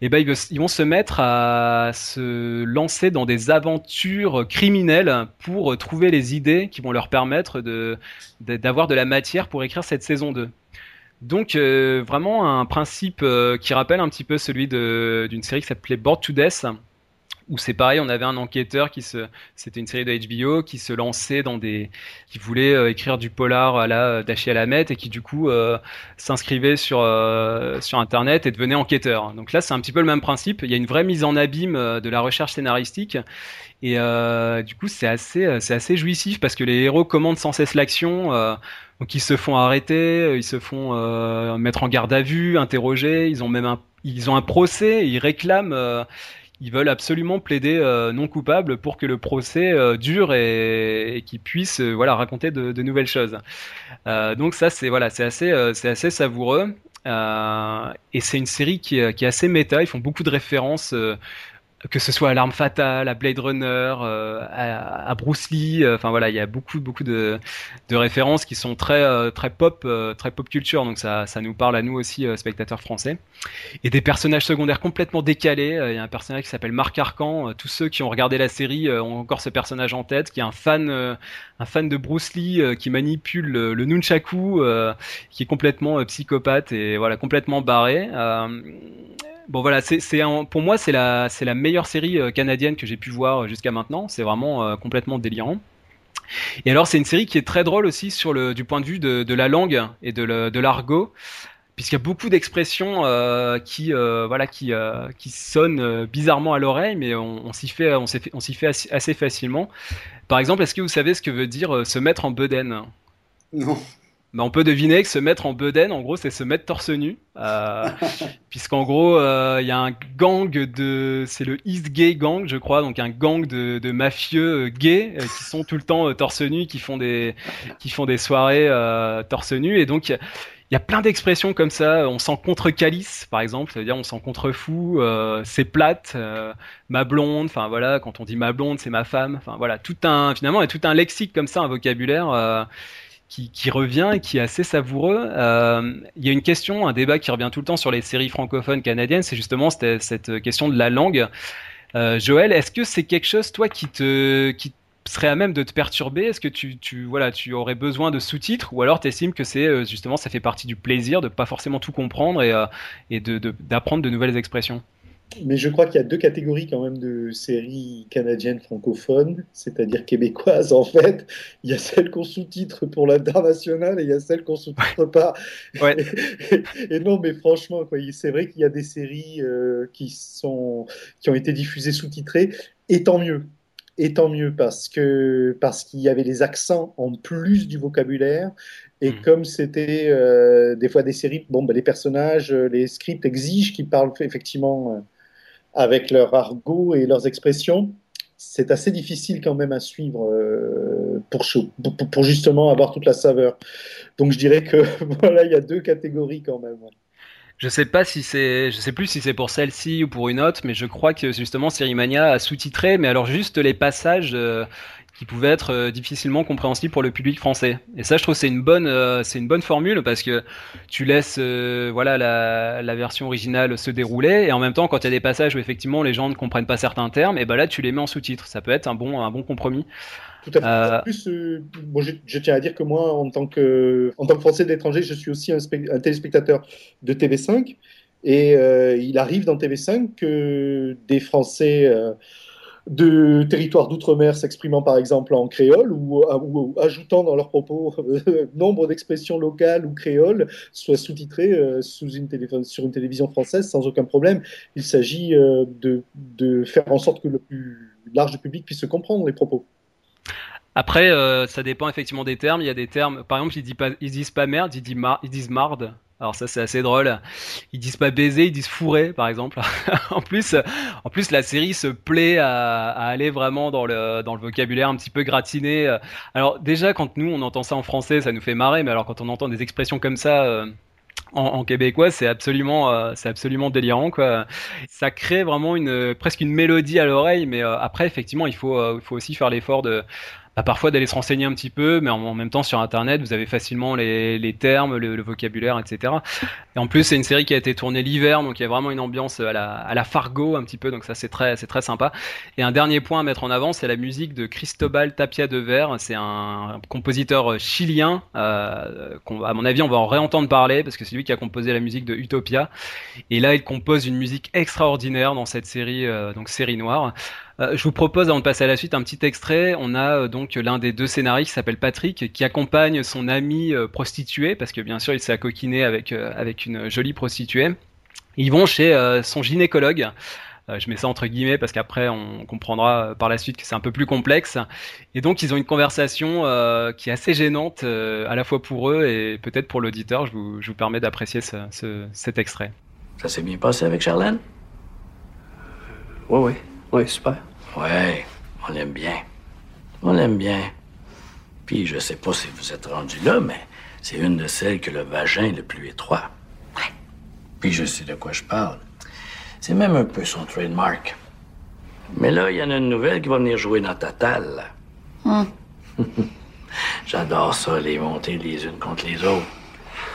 eh ben, ils, vont se mettre à se lancer dans des aventures criminelles pour trouver les idées qui vont leur permettre de- d'avoir de la matière pour écrire cette saison 2. Donc euh, vraiment un principe euh, qui rappelle un petit peu celui d'une série qui s'appelait Bored to Death, où c'est pareil, on avait un enquêteur qui se, c'était une série de HBO qui se lançait dans des, qui voulait euh, écrire du polar à la Dashi Alamet et qui du coup s'inscrivait sur sur internet et devenait enquêteur. Donc là, c'est un petit peu le même principe. Il y a une vraie mise en abîme de la recherche scénaristique et du coup, c'est assez c'est assez jouissif parce que les héros commandent sans cesse l'action. Donc ils se font arrêter, euh, ils se font euh, mettre en garde à vue, interroger. Ils ont même un ils ont un procès, ils réclament. euh, ils veulent absolument plaider non coupable pour que le procès dure et, qu'ils puissent voilà raconter de, nouvelles choses. Donc ça c'est voilà assez c'est assez savoureux et c'est une série qui qui est assez méta. Ils font beaucoup de références. Que ce soit à l'arme fatale, à Blade Runner, euh, à, Bruce Lee, euh, enfin voilà, il y a beaucoup beaucoup de, références qui sont très euh, très pop, très pop culture, donc ça ça nous parle à nous aussi spectateurs français. Et des personnages secondaires complètement décalés. Il y a un personnage qui s'appelle Marc Arcan. Tous ceux qui ont regardé la série ont encore ce personnage en tête, qui est un fan un fan de Bruce Lee qui manipule le, le nunchaku, qui est complètement psychopathe et voilà complètement barré. Bon voilà, c'est pour moi c'est la meilleure série euh, canadienne que j'ai pu voir euh, jusqu'à maintenant. C'est vraiment euh, complètement délirant. Et alors c'est une série qui est très drôle aussi sur le du point de vue de, la langue et de l'argot, puisqu'il y a beaucoup d'expressions qui voilà qui qui sonnent bizarrement à l'oreille, mais on, s'y fait on s'y fait, assez, facilement. Par exemple, est-ce que vous savez ce que veut dire se mettre en bedaine? Non. Bah, on peut deviner que se mettre en bedaine, en gros, c'est se mettre torse nu. Euh, Puisqu'en gros, euh, il y a un gang de. C'est le East Gay Gang, je crois, donc un gang de, de mafieux euh, gays euh, qui sont tout le temps torse nu, qui font des, qui font des soirées torse nu. Et donc, il y a- il y a plein d'expressions comme ça. On sent contre calice, par exemple, ça veut dire on sent contre fou, euh, c'est plate, ma blonde, enfin voilà, quand on dit ma blonde, c'est ma femme. Enfin voilà, tout un, finalement, il y a tout un lexique comme ça, un vocabulaire. Qui, revient et qui est assez savoureux. Euh, Il y a une question, un débat qui revient tout le temps sur les séries francophones canadiennes, c'est justement cette, question de la langue. Euh, Joël, est-ce que c'est quelque chose, toi, qui te, qui serait à même de te perturber? Est-ce que tu, voilà, tu aurais besoin de sous-titres? Ou alors tu estimes que c'est euh, justement ça fait partie du plaisir de pas forcément tout comprendre et, d'apprendre de nouvelles expressions? Mais je crois qu'il y a deux catégories quand même de séries canadiennes francophones, c'est-à-dire québécoises en fait. Il y a celles qu'on sous-titre pour l'international et il y a celles qu'on sous-titre pas. Ouais. Et, non, mais franchement, c'est vrai qu'il y a des séries euh, qui sont qui ont été diffusées sous-titrées, et tant mieux. Et tant mieux parce que parce qu'il y avait les accents en plus du vocabulaire et Mhm. comme c'était euh, des fois des séries, bon, ben, les personnages, euh, les scripts exigent qu'ils parlent effectivement avec leur argot et leurs expressions. C'est assez difficile quand même à suivre euh, pour, justement avoir toute la saveur. Donc je dirais que voilà, il y a deux catégories quand même. Je sais pas si c'est, je sais plus si c'est pour celle-ci ou pour une autre, mais je crois que justement Sérimania a sous-titré, mais alors juste les passages euh, qui pouvaient être euh, difficilement compréhensibles pour le public français. Et ça, je trouve, c'est une bonne, euh, c'est une bonne formule parce que tu laisses, euh, voilà, la, la, version originale se dérouler et en même temps, quand il y a des passages où effectivement les gens ne comprennent pas certains termes, et ben là, tu les mets en sous-titres. Ça peut être un bon, un bon compromis. Tout à fait. En plus, bon, je, je, tiens à dire que moi, en tant que, en tant que Français d'étranger, je suis aussi un, un, téléspectateur de TV5. Et il arrive dans TV5 que des Français de territoires d'outre-mer s'exprimant par exemple en créole ou, ou, ajoutant dans leurs propos euh, nombre d'expressions locales ou créoles soient sous-titrées euh, sur une télévision française sans aucun problème. Il s'agit euh, de, faire en sorte que le plus large public puisse comprendre les propos. Après, ça dépend effectivement des termes. Il y a des termes, par exemple, ils disent pas, merde, ils disent marde. Alors ça c'est assez drôle. Ils disent pas baiser, ils disent fourrer par exemple. en plus, en plus la série se plaît à, aller vraiment dans le dans le vocabulaire un petit peu gratiné. Alors déjà quand nous on entend ça en français, ça nous fait marrer, mais alors quand on entend des expressions comme ça. Euh, en, québécois, c'est absolument, euh, c'est absolument délirant quoi. Ça crée vraiment une presque une mélodie à l'oreille, mais euh, après effectivement il faut, il faut aussi faire l'effort de bah, parfois d'aller se renseigner un petit peu, mais en, même temps sur Internet, vous avez facilement les, les termes, le, le, vocabulaire, etc. Et en plus, c'est une série qui a été tournée l'hiver, donc il y a vraiment une ambiance à la, à la Fargo un petit peu, donc ça c'est très, c'est très sympa. Et un dernier point à mettre en avant, c'est la musique de Cristobal Tapia de Ver. C'est un compositeur chilien. Euh, à mon avis, on va en réentendre parler parce que c'est lui qui a composé la musique de Utopia. Et là, il compose une musique extraordinaire dans cette série, euh, donc série noire. Euh, je vous propose, avant de passer à la suite, un petit extrait. On a euh, donc l'un des deux scénaristes qui s'appelle Patrick, qui accompagne son ami euh, prostitué, parce que bien sûr, il s'est accoquiné avec, avec une jolie prostituée. Ils vont chez son gynécologue. je mets ça entre guillemets parce qu'après on comprendra par la suite que c'est un peu plus complexe. Et donc ils ont une conversation qui est assez gênante à la fois pour eux et peut-être pour l'auditeur. Je vous, je vous permets d'apprécier ce, cet extrait. Ça s'est bien passé avec Charlène? Oui, oui. Oui, super. Ouais, on l'aime bien. On l'aime bien. Puis je sais pas si vous êtes rendu là, mais c'est une de celles que le vagin le plus étroit. Ouais. Puis je sais de quoi je parle. C'est même un peu son trademark. Mais là, il y en a une nouvelle qui va venir jouer dans Tatal. Hum. J'adore ça, les monter les unes contre les autres.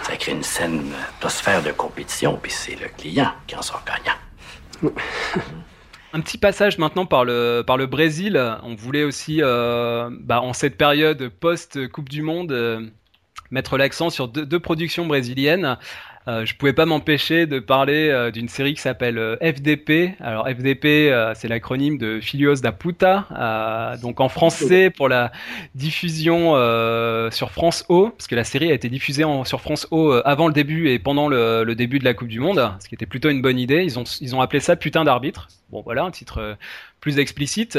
Ça crée une scène atmosphère de compétition, puis c'est le client qui en sort gagnant. Un petit passage maintenant par le, par le Brésil. On voulait aussi, euh, bah, en cette période post-Coupe du Monde, euh, mettre l'accent sur deux, deux, productions brésiliennes. Euh, je pouvais pas m'empêcher de parler euh, d'une série qui s'appelle euh, FDP. Alors FDP, c'est l'acronyme de Filios da Puta. donc en français pour la diffusion sur France O, parce que la série a été diffusée sur France O avant le début et pendant le, le, début de la Coupe du Monde, ce qui était plutôt une bonne idée. Ils ont, ils ont appelé ça Putain d'arbitre. Bon voilà, un titre plus explicite.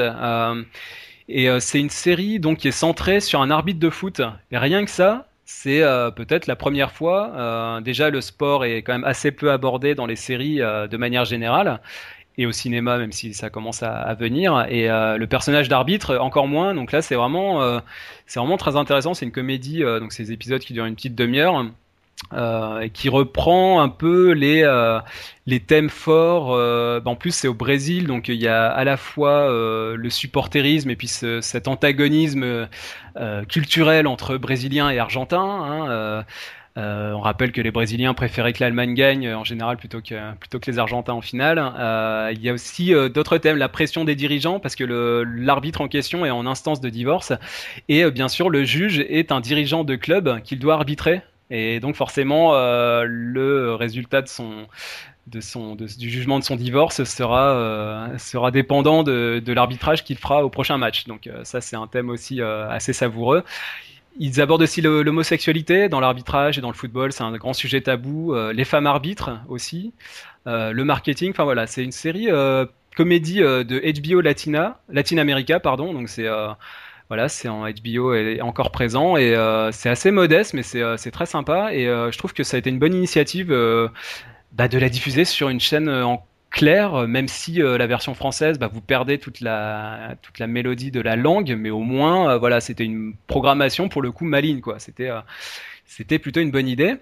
et c'est une série donc qui est centrée sur un arbitre de foot. Et rien que ça, c'est euh, peut-être la première fois. Euh, déjà, le sport est quand même assez peu abordé dans les séries euh, de manière générale et au cinéma, même si ça commence à, à venir. Et le personnage d'arbitre, encore moins. Donc là, c'est vraiment, c'est vraiment très intéressant. C'est une comédie, donc ces épisodes qui durent une petite demi-heure. Euh, qui reprend un peu les euh, les thèmes forts. Euh, en plus, c'est au Brésil, donc il y a à la fois le supporterisme et puis ce, cet antagonisme culturel entre Brésiliens et Argentins. Hein, on rappelle que les Brésiliens préféraient que l'Allemagne gagne en général plutôt que plutôt que les Argentins en finale. il y a aussi d'autres thèmes, la pression des dirigeants parce que l'arbitre en question est en instance de divorce et bien sûr le juge est un dirigeant de club qu'il doit arbitrer et donc forcément, euh, le résultat du jugement de son divorce sera, euh, sera dépendant de, l'arbitrage qu'il fera au prochain match. Donc euh, ça, c'est un thème aussi assez savoureux. Ils abordent aussi l'homosexualité dans l'arbitrage et dans le football, c'est un grand sujet tabou. Les femmes arbitres aussi, le marketing. Enfin voilà, c'est une série comédie de HBO Latina, Latin America, pardon. Donc c'est voilà, c'est en HBO et encore présent et euh, c'est assez modeste, mais c'est euh, très sympa et euh, je trouve que ça a été une bonne initiative bah, de la diffuser sur une chaîne en clair, même si la version française, bah, vous perdez toute la toute la mélodie de la langue, mais au moins, voilà, c'était une programmation pour le coup maligne, quoi. C'était c'était plutôt une bonne idée.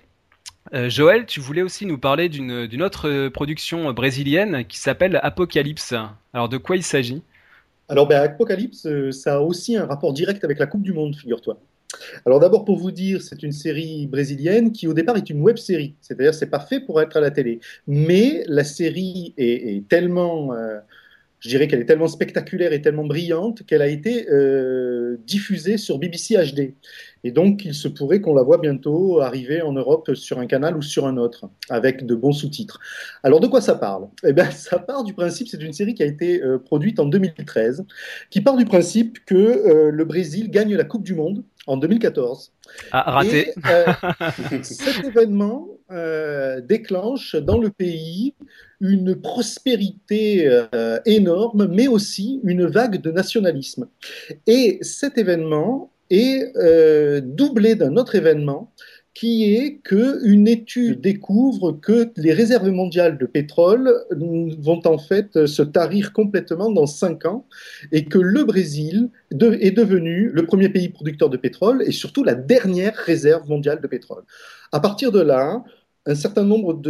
Joël, tu voulais aussi nous parler d'une autre production brésilienne qui s'appelle Apocalypse. Alors de quoi il s'agit? Alors, ben, Apocalypse, euh, ça a aussi un rapport direct avec la Coupe du Monde, figure-toi. Alors d'abord pour vous dire, c'est une série brésilienne qui au départ est une web série, c'est-à-dire c'est pas fait pour être à la télé, mais la série est, tellement euh, je dirais qu'elle est tellement spectaculaire et tellement brillante qu'elle a été euh, diffusée sur BBC HD. Et donc, il se pourrait qu'on la voit bientôt arriver en Europe sur un canal ou sur un autre, avec de bons sous-titres. Alors, de quoi ça parle? Eh bien, ça part du principe, c'est une série qui a été euh, produite en 2013, qui part du principe que euh, le Brésil gagne la Coupe du Monde en 2014. Ah, raté. Et, cet événement déclenche dans le pays une prospérité euh, énorme, mais aussi une vague de nationalisme. Et cet événement est euh, doublé d'un autre événement qui est qu'une étude découvre que les réserves mondiales de pétrole vont en fait se tarir complètement dans cinq ans et que le Brésil est devenu le premier pays producteur de pétrole et surtout la dernière réserve mondiale de pétrole. À partir de là, un certain nombre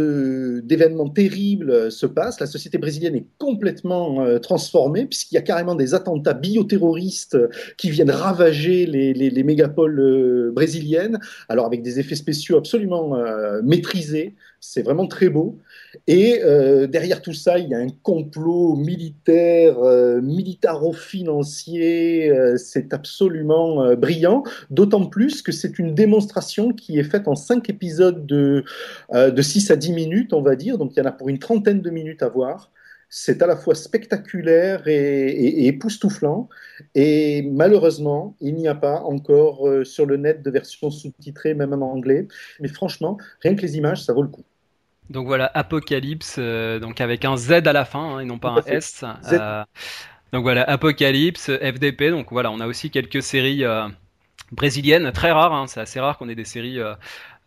d'événements terribles se passent. La société brésilienne est complètement euh, transformée, puisqu'il y a carrément des attentats bioterroristes qui viennent ravager les, les, les mégapoles euh, brésiliennes, alors avec des effets spéciaux absolument euh, maîtrisés. C'est vraiment très beau. Et euh, derrière tout ça, il y a un complot militaire, euh, militaro-financier. Euh, c'est absolument euh, brillant, d'autant plus que c'est une démonstration qui est faite en cinq épisodes de, euh, de 6 à 10 minutes, on va dire. Donc il y en a pour une trentaine de minutes à voir. C'est à la fois spectaculaire et, et, et époustouflant. Et malheureusement, il n'y a pas encore euh, sur le net de version sous-titrée, même en anglais. Mais franchement, rien que les images, ça vaut le coup. Donc voilà, Apocalypse, euh, donc avec un Z à la fin hein, et non pas un S. Euh, donc voilà, Apocalypse, FDP. Donc voilà, on a aussi quelques séries euh, brésiliennes, très rares. Hein, c'est assez rare qu'on ait des séries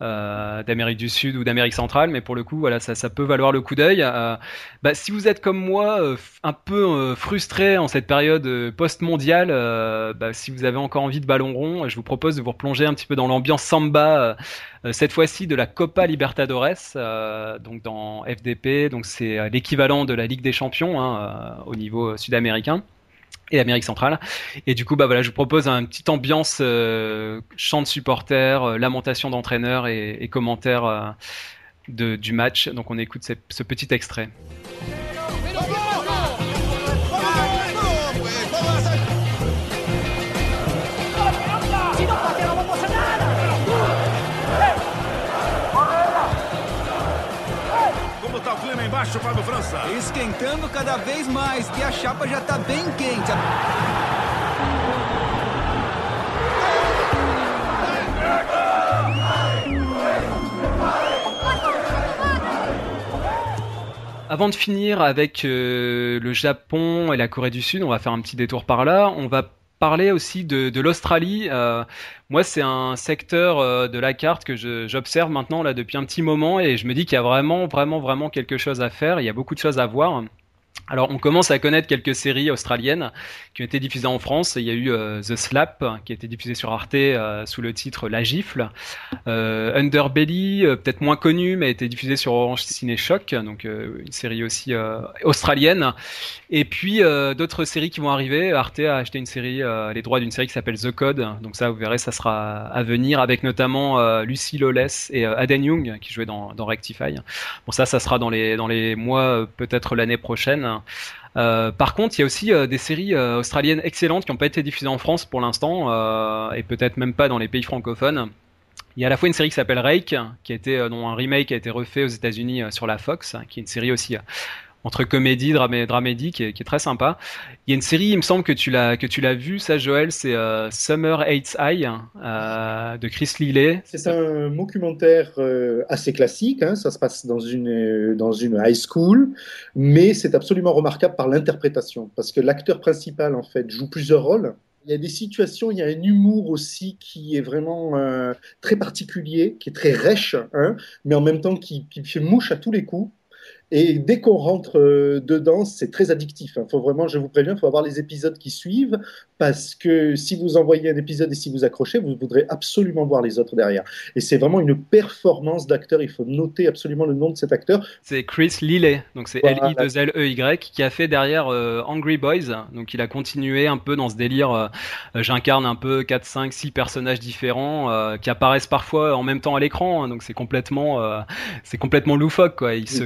euh, d'Amérique du Sud ou d'Amérique centrale, mais pour le coup, voilà, ça, peut valoir le coup d'œil. Euh, bah, si vous êtes comme moi, euh, un peu frustré en cette période post-mondiale, bah, si vous avez encore envie de ballon rond, je vous propose de vous replonger un petit peu dans l'ambiance samba, cette fois-ci de la Copa Libertadores, donc dans FDP, donc c'est l'équivalent de la Ligue des Champions hein, au niveau sud-américain et Amérique centrale. Et du coup, bah voilà, je vous propose un petite ambiance euh, chant de supporters, euh, lamentation d'entraîneurs et, commentaires euh, de, du match. Donc on écoute ce petit extrait. O clima embaixo, Fábio França? Esquentando cada vez mais, que a chapa já tá bem quente. Avant de finir avec euh, le Japon et la Corée du Sud, on va faire un petit détour par là. On va parler aussi de, l'Australie. Euh, moi, c'est un secteur euh, de la carte que j'observe maintenant là depuis un petit moment et je me dis qu'il y a vraiment, vraiment, vraiment quelque chose à faire. Il y a beaucoup de choses à voir. Alors, on commence à connaître quelques séries australiennes qui ont été diffusées en France. Il y a eu euh, The Slap, qui a été diffusé sur Arte euh, sous le titre La Gifle. Euh, Underbelly, peut-être moins connu, mais a été diffusé sur Orange Ciné Choc, donc une série aussi australienne. Et puis, d'autres séries qui vont arriver. Arte a acheté une série, les droits d'une série qui s'appelle The Code. Donc ça, vous verrez, ça sera à venir, avec notamment Lucy Lawless et Aden Young, qui jouaient dans, Rectify. Bon, ça, ça sera dans les, dans les mois, peut-être l'année prochaine. Euh, par contre, il y a aussi euh, des séries euh, australiennes excellentes qui n'ont pas été diffusées en France pour l'instant, et peut-être même pas dans les pays francophones. Il y a à la fois une série qui s'appelle Rake, qui a été, dont un remake a été refait aux États-Unis sur la Fox, qui est une série aussi entre comédie, dramé, dramédie, qui est, qui est, très sympa. Il y a une série, il me semble que tu l'as que tu l'as vu, ça, Joël, c'est euh, Summer Hates High euh, de Chris Lillet. C'est un documentaire euh, assez classique. Hein, ça se passe dans une dans une high school, mais c'est absolument remarquable par l'interprétation, parce que l'acteur principal en fait joue plusieurs rôles. Il y a des situations, il y a un humour aussi qui est vraiment très particulier, qui est très rêche, hein, mais en même temps qui, qui fait mouche à tous les coups. Et dès qu'on rentre euh, dedans, c'est très addictif. Il faut vraiment, je vous préviens, il faut avoir les épisodes qui suivent parce que si vous envoyez un épisode et si vous accrochez, vous voudrez absolument voir les autres derrière. Et c'est vraiment une performance d'acteur. Il faut noter absolument le nom de cet acteur. C'est Chris Lillet, donc c'est L-I-2-L-E-Y, qui a fait derrière euh, Angry Boys. Donc il a continué un peu dans ce délire. euh, J'incarne un peu 4, 5, 6 personnages différents qui apparaissent parfois en même temps à l'écran. hein. donc c'est complètement, c'est complètement loufoque. Quoi. Il se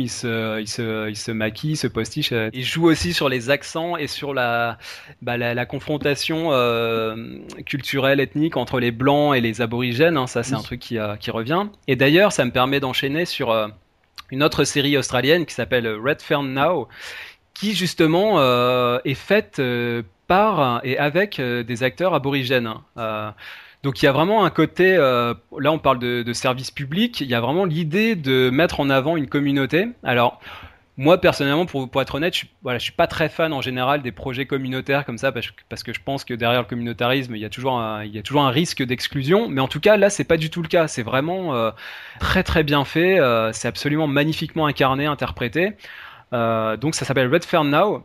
il se, il se, il se maquille, il se postiche. euh. Il joue aussi sur les accents et sur la, bah, la, la confrontation euh, culturelle, ethnique entre les blancs et les aborigènes. hein. ça, c'est un truc qui, euh, qui revient. Et d'ailleurs, ça me permet d'enchaîner sur euh, une autre série australienne qui s'appelle Red Fern Now, qui justement est faite par et avec des acteurs aborigènes. Euh, donc il y a vraiment un côté, euh, là on parle de, service public, il y a vraiment l'idée de mettre en avant une communauté. Alors moi personnellement, pour, être honnête, je voilà, suis pas très fan en général des projets communautaires comme ça parce que, je pense que derrière le communautarisme, il y a toujours un, risque d'exclusion. Mais en tout cas, là, c'est pas du tout le cas. C'est vraiment euh, très très bien fait. euh, c'est absolument magnifiquement incarné, interprété. Donc ça s'appelle Red Now.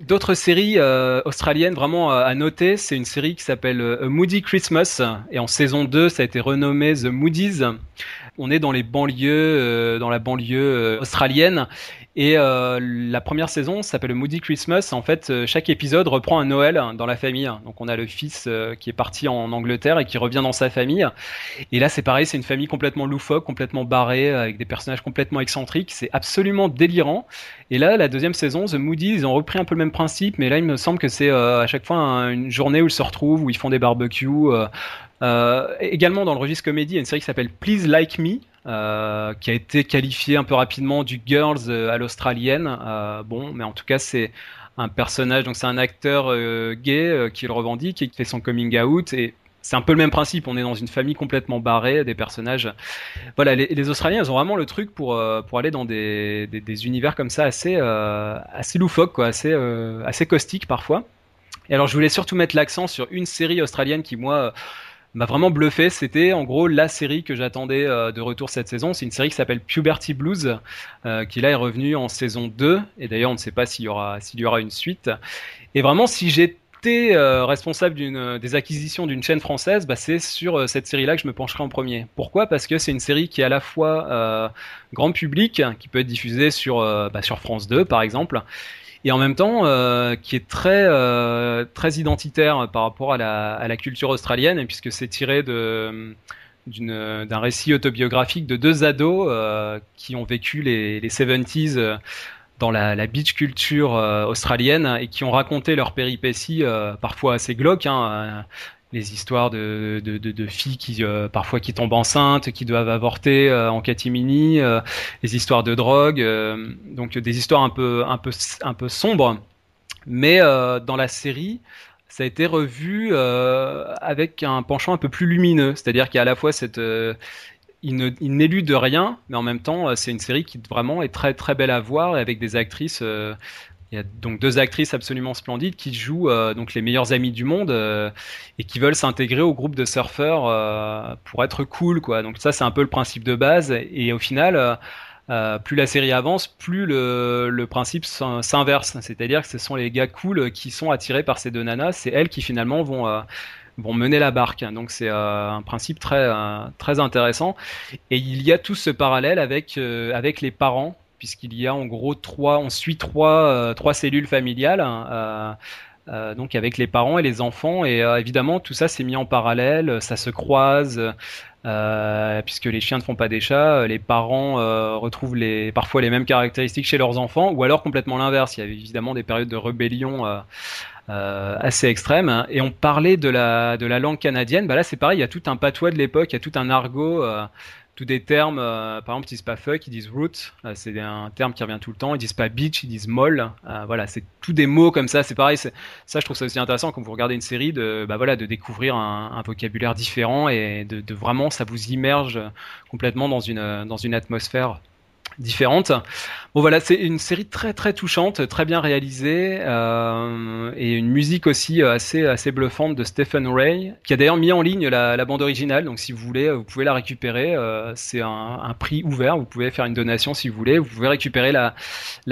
D'autres séries euh, australiennes vraiment euh, à noter, c'est une série qui s'appelle euh, Moody Christmas et en saison 2 ça a été renommé The Moodies. On est dans les banlieues, euh, dans la banlieue euh, australienne et euh, la première saison s'appelle Moody Christmas. En fait, chaque épisode reprend un Noël dans la famille. Donc on a le fils qui est parti en Angleterre et qui revient dans sa famille. Et là c'est pareil, c'est une famille complètement loufoque, complètement barrée, avec des personnages complètement excentriques. C'est absolument délirant. Et là, la deuxième saison, The Moody, ils ont repris un peu le même principe, mais là, il me semble que c'est euh, à chaque fois un- une journée où ils se retrouvent, où ils font des barbecues. euh, également dans le registre comédie, il y a une série qui s'appelle Please Like Me, euh, qui a été qualifiée un peu rapidement du Girls euh, à l'australienne. Euh, bon, mais en tout cas, c'est un personnage, donc c'est un acteur euh, gay euh, qui le revendique et qui fait son coming out. Et c'est un peu le même principe. On est dans une famille complètement barrée, des personnages. Voilà, les, Australiens, ils ont vraiment le truc pour euh, pour aller dans des, des, univers comme ça assez euh, assez loufoques, quoi, assez euh, assez caustiques parfois. Et alors, je voulais surtout mettre l'accent sur une série australienne qui moi euh, m'a vraiment bluffé. C'était en gros la série que j'attendais euh, de retour cette saison. C'est une série qui s'appelle Puberty Blues, euh, qui là est revenue en saison 2. Et d'ailleurs, on ne sait pas s'il y aura y aura une suite. Et vraiment, si j'étais euh, responsable des acquisitions d'une chaîne française, bah, c'est sur cette série-là que je me pencherai en premier. Pourquoi? Parce que c'est une série qui est à la fois grand public, qui peut être diffusée sur bah, sur France 2 par exemple, et en même temps euh, qui est très euh, très identitaire par rapport à la, culture australienne, puisque c'est tiré de d'un récit autobiographique de deux ados euh, qui ont vécu les, les 70s euh, dans la, beach culture australienne et qui ont raconté leurs péripéties parfois assez glauques. Hein, les histoires de, de, filles qui euh, parfois qui tombent enceintes, qui doivent avorter euh, en catimini, euh, les histoires de drogue, euh, donc des histoires un peu un peu un peu sombres. Mais euh, dans la série, ça a été revu euh, avec un penchant un peu plus lumineux, c'est-à-dire qu'il y a à la fois cette euh, il n'élude rien, mais en même temps, euh, c'est une série qui vraiment est très très belle à voir et avec des actrices. Il y a donc deux actrices absolument splendides qui jouent euh, donc les meilleures amies du monde euh, et qui veulent s'intégrer au groupe de surfeurs euh, pour être cool quoi. Donc ça c'est un peu le principe de base et au final euh, euh, plus la série avance, plus le, le principe s'in- s'inverse. C'est-à-dire que ce sont les gars cool qui sont attirés par ces deux nanas, c'est elles qui finalement vont euh, vont mener la barque. Donc c'est euh, un principe très euh, très intéressant. Et il y a tout ce parallèle avec euh, avec les parents, puisqu'il y a en gros trois, on suit trois euh, cellules familiales. hein, euh, euh, donc avec les parents et les enfants et évidemment tout ça c'est mis en parallèle, ça se croise puisque les chiens ne font pas des chats, les parents retrouvent parfois les mêmes caractéristiques chez leurs enfants, ou alors complètement l'inverse. Il y a évidemment des périodes de rébellion assez extrêmes. Et on parlait de la, de la langue canadienne. Bah là, c'est pareil, il y a tout un patois de l'époque, il y a tout un argot. Tous des termes, euh, par exemple, ils disent pas fuck, ils disent root, euh, c'est un terme qui revient tout le temps. Ils disent pas bitch, ils disent molle. Euh, voilà, c'est tous des mots comme ça. C'est pareil, ça je trouve ça aussi intéressant quand vous regardez une série de, bah voilà, de découvrir un, un vocabulaire différent et de, de vraiment ça vous immerge complètement dans une dans une atmosphère différentes. Bon voilà, c'est une série très très touchante, très bien réalisée euh, et une musique aussi assez assez bluffante de Stephen Ray, qui a d'ailleurs mis en ligne la, bande originale. Donc si vous voulez, vous pouvez la récupérer. Euh, c'est un, prix ouvert. Vous pouvez faire une donation si vous voulez. Vous pouvez récupérer la,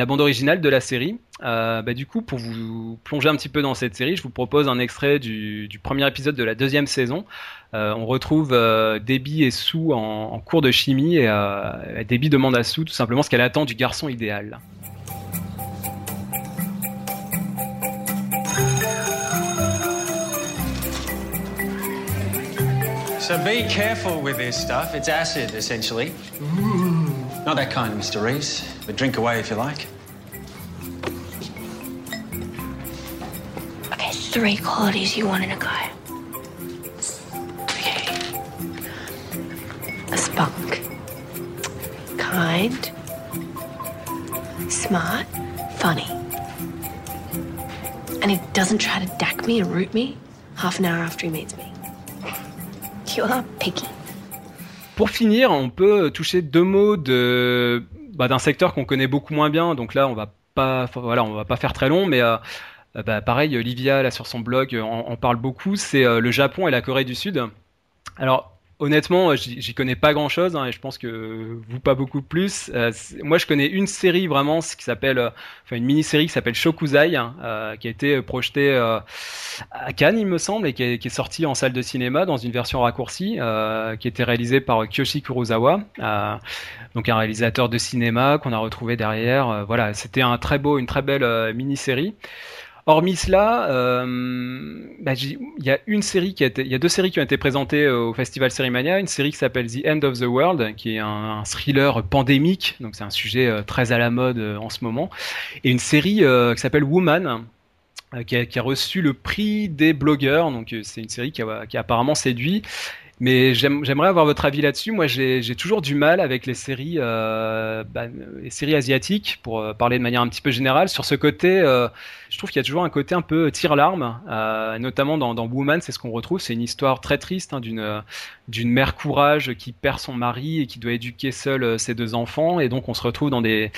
bande originale de la série. Euh, bah, du coup, pour vous plonger un petit peu dans cette série, je vous propose un extrait du premier épisode de la deuxième saison. Euh, on retrouve euh, Debbie et Sue en, en, cours de chimie et euh, Debbie demande à Sue tout simplement ce qu'elle attend du garçon idéal. So be careful with this stuff. It's acid, essentially. Ooh. Not that kind, Mr. Reese, but drink away if you like. three qualities you want in a guy. Kind. Smart. Funny. And he doesn't try to me and root me half an hour after he meets me. You are picky. Pour finir, on peut toucher deux mots de bah, d'un secteur qu'on connaît beaucoup moins bien. Donc là, on va pas, voilà, on va pas faire très long, mais euh, bah, pareil, Livia, là, sur son blog, en, parle beaucoup, c'est euh, le Japon et la Corée du Sud. Alors, honnêtement, j'y connais pas grand chose, hein, et je pense que vous pas beaucoup plus. Euh, moi, je connais une série vraiment, qui s'appelle, enfin une mini-série qui s'appelle Shokuzai, hein, qui a été projetée à Cannes, il me semble, et qui est, qui est, sortie en salle de cinéma dans une version raccourcie, qui a été réalisée par Kyoshi Kurosawa, donc un réalisateur de cinéma qu'on a retrouvé derrière. voilà, c'était un très beau, une très belle mini-série. Hormis cela, euh, il y a deux séries qui ont été présentées au festival Sérimania. Une série qui s'appelle The End of the World, qui est un, thriller pandémique, donc c'est un sujet euh, très à la mode euh, en ce moment, et une série qui s'appelle Woman. Qui a, reçu le prix des blogueurs, donc c'est une série qui qui a apparemment séduit mais j'aimerais avoir votre avis là-dessus. Moi, j'ai toujours du mal avec les séries, euh, bah, les séries asiatiques, pour euh, parler de manière un petit peu générale. Sur ce côté, euh, je trouve qu'il y a toujours un côté un peu tire-larme, euh, notamment dans, dans Woman, c'est ce qu'on retrouve. C'est une histoire très triste hein, d'une mère courage qui perd son mari et qui doit éduquer seule euh, ses deux enfants. Et donc, on se retrouve dans des,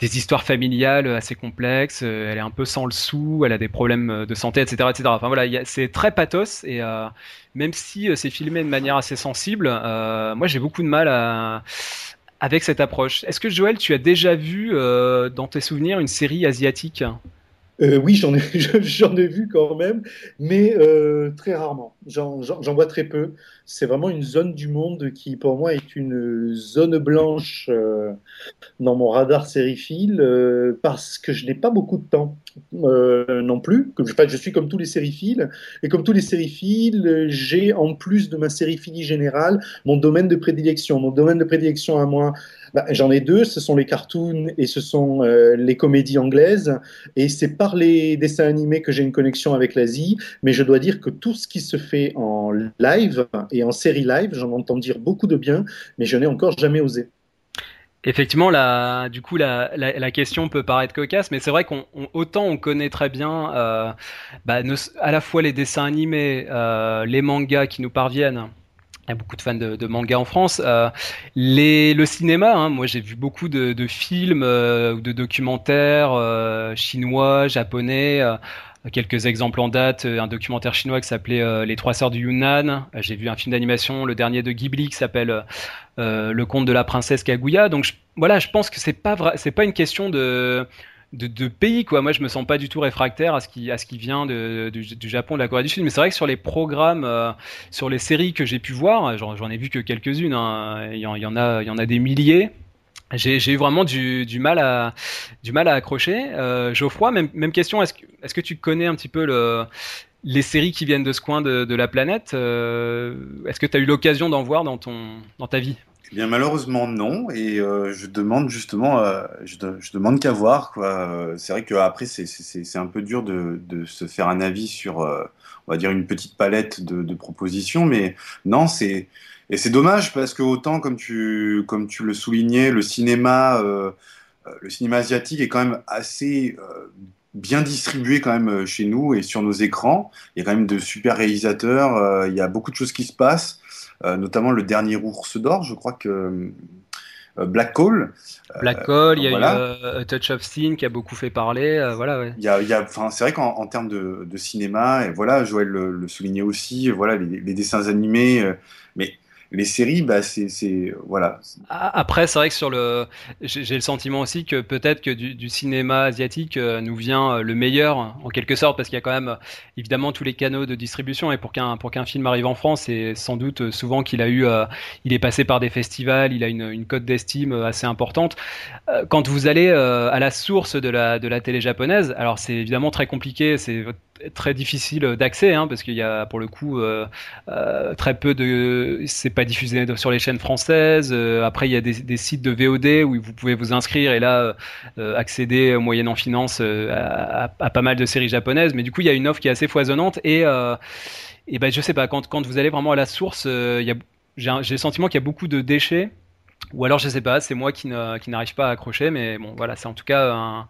des histoires familiales assez complexes. Elle est un peu sans le sou, elle a des problèmes de santé, etc., etc. Enfin voilà, c'est très pathos et même si euh, c'est filmé de manière assez sensible, euh, moi j'ai beaucoup de mal avec cette approche. Est-ce que Joël, tu as déjà vu euh, dans tes souvenirs une série asiatique? Oui, j'en ai, vu quand même, mais très rarement. J'en vois très peu. C'est vraiment une zone du monde qui, pour moi, est une zone blanche dans mon radar sériephile parce que je n'ai pas beaucoup de temps. Euh, non plus. Comme, je suis comme tous les sériphiles. Et comme tous les sériphiles, j'ai en plus de ma sériphilie générale mon domaine de prédilection. Mon domaine de prédilection à moi, bah, j'en ai deux. Ce sont les cartoons et ce sont euh, les comédies anglaises. Et c'est par les dessins animés que j'ai une connexion avec l'Asie. Mais je dois dire que tout ce qui se fait en live et en série live, j'en entends dire beaucoup de bien, mais je n'ai encore jamais osé. Effectivement, la, du coup, la, la, question peut paraître cocasse, mais c'est vrai qu'on autant on connaît très bien euh, bah, à la fois les dessins animés, euh, les mangas qui nous parviennent. Il y a beaucoup de fans de, de mangas en France. Euh, les, le cinéma, hein, moi j'ai vu beaucoup de, de films euh, de documentaires euh, chinois, japonais. Quelques exemples en date, un documentaire chinois qui s'appelait Les Trois Sœurs du Yunnan. J'ai vu un film d'animation, le dernier de Ghibli, qui s'appelle euh, le conte de la princesse Kaguya. Donc voilà, je pense que c'est pas c'est pas une question de, de, pays quoi. Moi, je me sens pas du tout réfractaire à ce qui à ce qui vient de, du, Japon, de la Corée du Sud. Mais c'est vrai que sur les programmes, euh, sur les séries que j'ai pu voir, j'en ai vu que quelques-unes. Hein. Il, y en, a, il y en a des milliers. J'ai eu vraiment du, du, mal à du mal à accrocher. Euh, Geoffroy, même, même question. Est-ce que, est que tu connais un petit peu le, les séries qui viennent de ce coin de, la planète, euh, est-ce que tu as eu l'occasion d'en voir dans, ton, dans ta vie? Eh bien malheureusement non. Et euh, je demande justement euh, je, demande qu'à voir c'est vrai qu'après c'est, un peu dur de, se faire un avis sur on va dire une petite palette de, propositions mais non c'est et c'est dommage parce que autant comme tu comme tu le soulignais le cinéma le cinéma asiatique est quand même assez bien distribué quand même euh, chez nous et sur nos écrans. Il y a quand même de super réalisateurs, euh, il y a beaucoup de choses qui se passent, euh, notamment le dernier ours d'or, je crois que Black Call. Black Call, il y a eu A Touch of Sin qui a beaucoup fait parler. voilà, ouais. Y a, y c'est vrai qu'en termes de, de, cinéma, et voilà, Joël le, le soulignait aussi, voilà, les, les dessins animés, mais les séries, bah, c'est voilà. Après, c'est vrai que sur le, j'ai le sentiment aussi que peut-être que du, cinéma asiatique euh, nous vient euh, le meilleur en quelque sorte, parce qu'il y a quand même évidemment tous les canaux de distribution et pour qu'un pour qu'un film arrive en France, c'est sans doute euh, souvent qu'il a eu, il est passé par des festivals, il a une, une cote d'estime assez importante. Quand vous allez à la source de la de la télé japonaise, alors c'est évidemment très compliqué, c'est très difficile d'accès hein, parce qu'il y a pour le coup euh, euh, très peu de c'est pas diffusé sur les chaînes françaises. Euh, après il y a des, sites de VOD où vous pouvez vous inscrire et là accéder moyennant finance à, pas mal de séries japonaises. Mais du coup il y a une offre qui est assez foisonnante et et ben je sais pas quand quand vous allez vraiment à la source j'ai le sentiment qu'il y a beaucoup de déchets ou alors je sais pas, c'est moi qui, n'arrive pas à accrocher, mais bon voilà, c'est en tout cas un,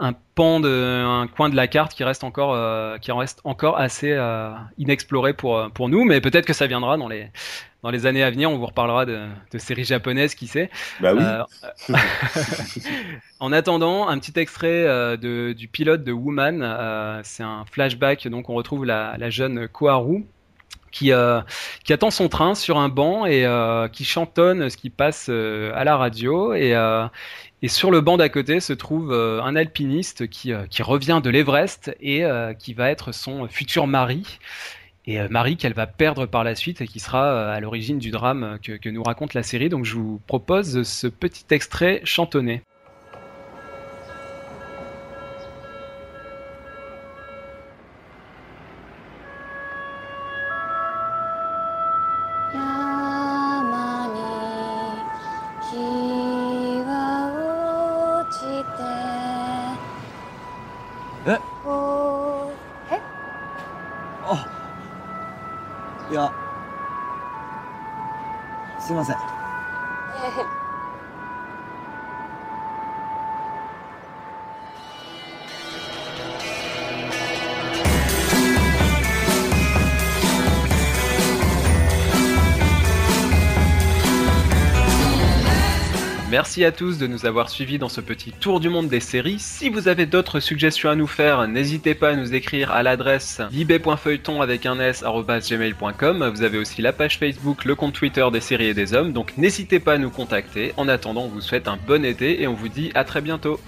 un pan de, un coin de la carte qui reste encore, euh, qui reste encore assez euh, inexploré pour euh, pour nous, mais peut-être que ça viendra dans les dans les années à venir. On vous reparlera de, de séries japonaises, qui sait. Bah oui. en attendant, un petit extrait de, du pilote de Woman. c'est un flashback, donc on retrouve la, la jeune Koharu qui, qui attend son train sur un banc et qui chantonne ce qui passe à la radio et, sur le banc d'à côté se trouve euh, un alpiniste qui, euh, revient de l'Everest et euh, qui va être son futur mari. Et mari qu'elle va perdre par la suite et qui sera à l'origine du drame que nous raconte la série. Donc je vous propose ce petit extrait chantonné. すいません。Merci à tous de nous avoir suivis dans ce petit tour du monde des séries. Si vous avez d'autres suggestions à nous faire, n'hésitez pas à nous écrire à l'adresse libé.feuilleton avec un s gmail.com. Vous avez aussi la page Facebook, le compte Twitter des séries et des hommes, donc n'hésitez pas à nous contacter. En attendant, on vous souhaite un bon été et on vous dit à très bientôt.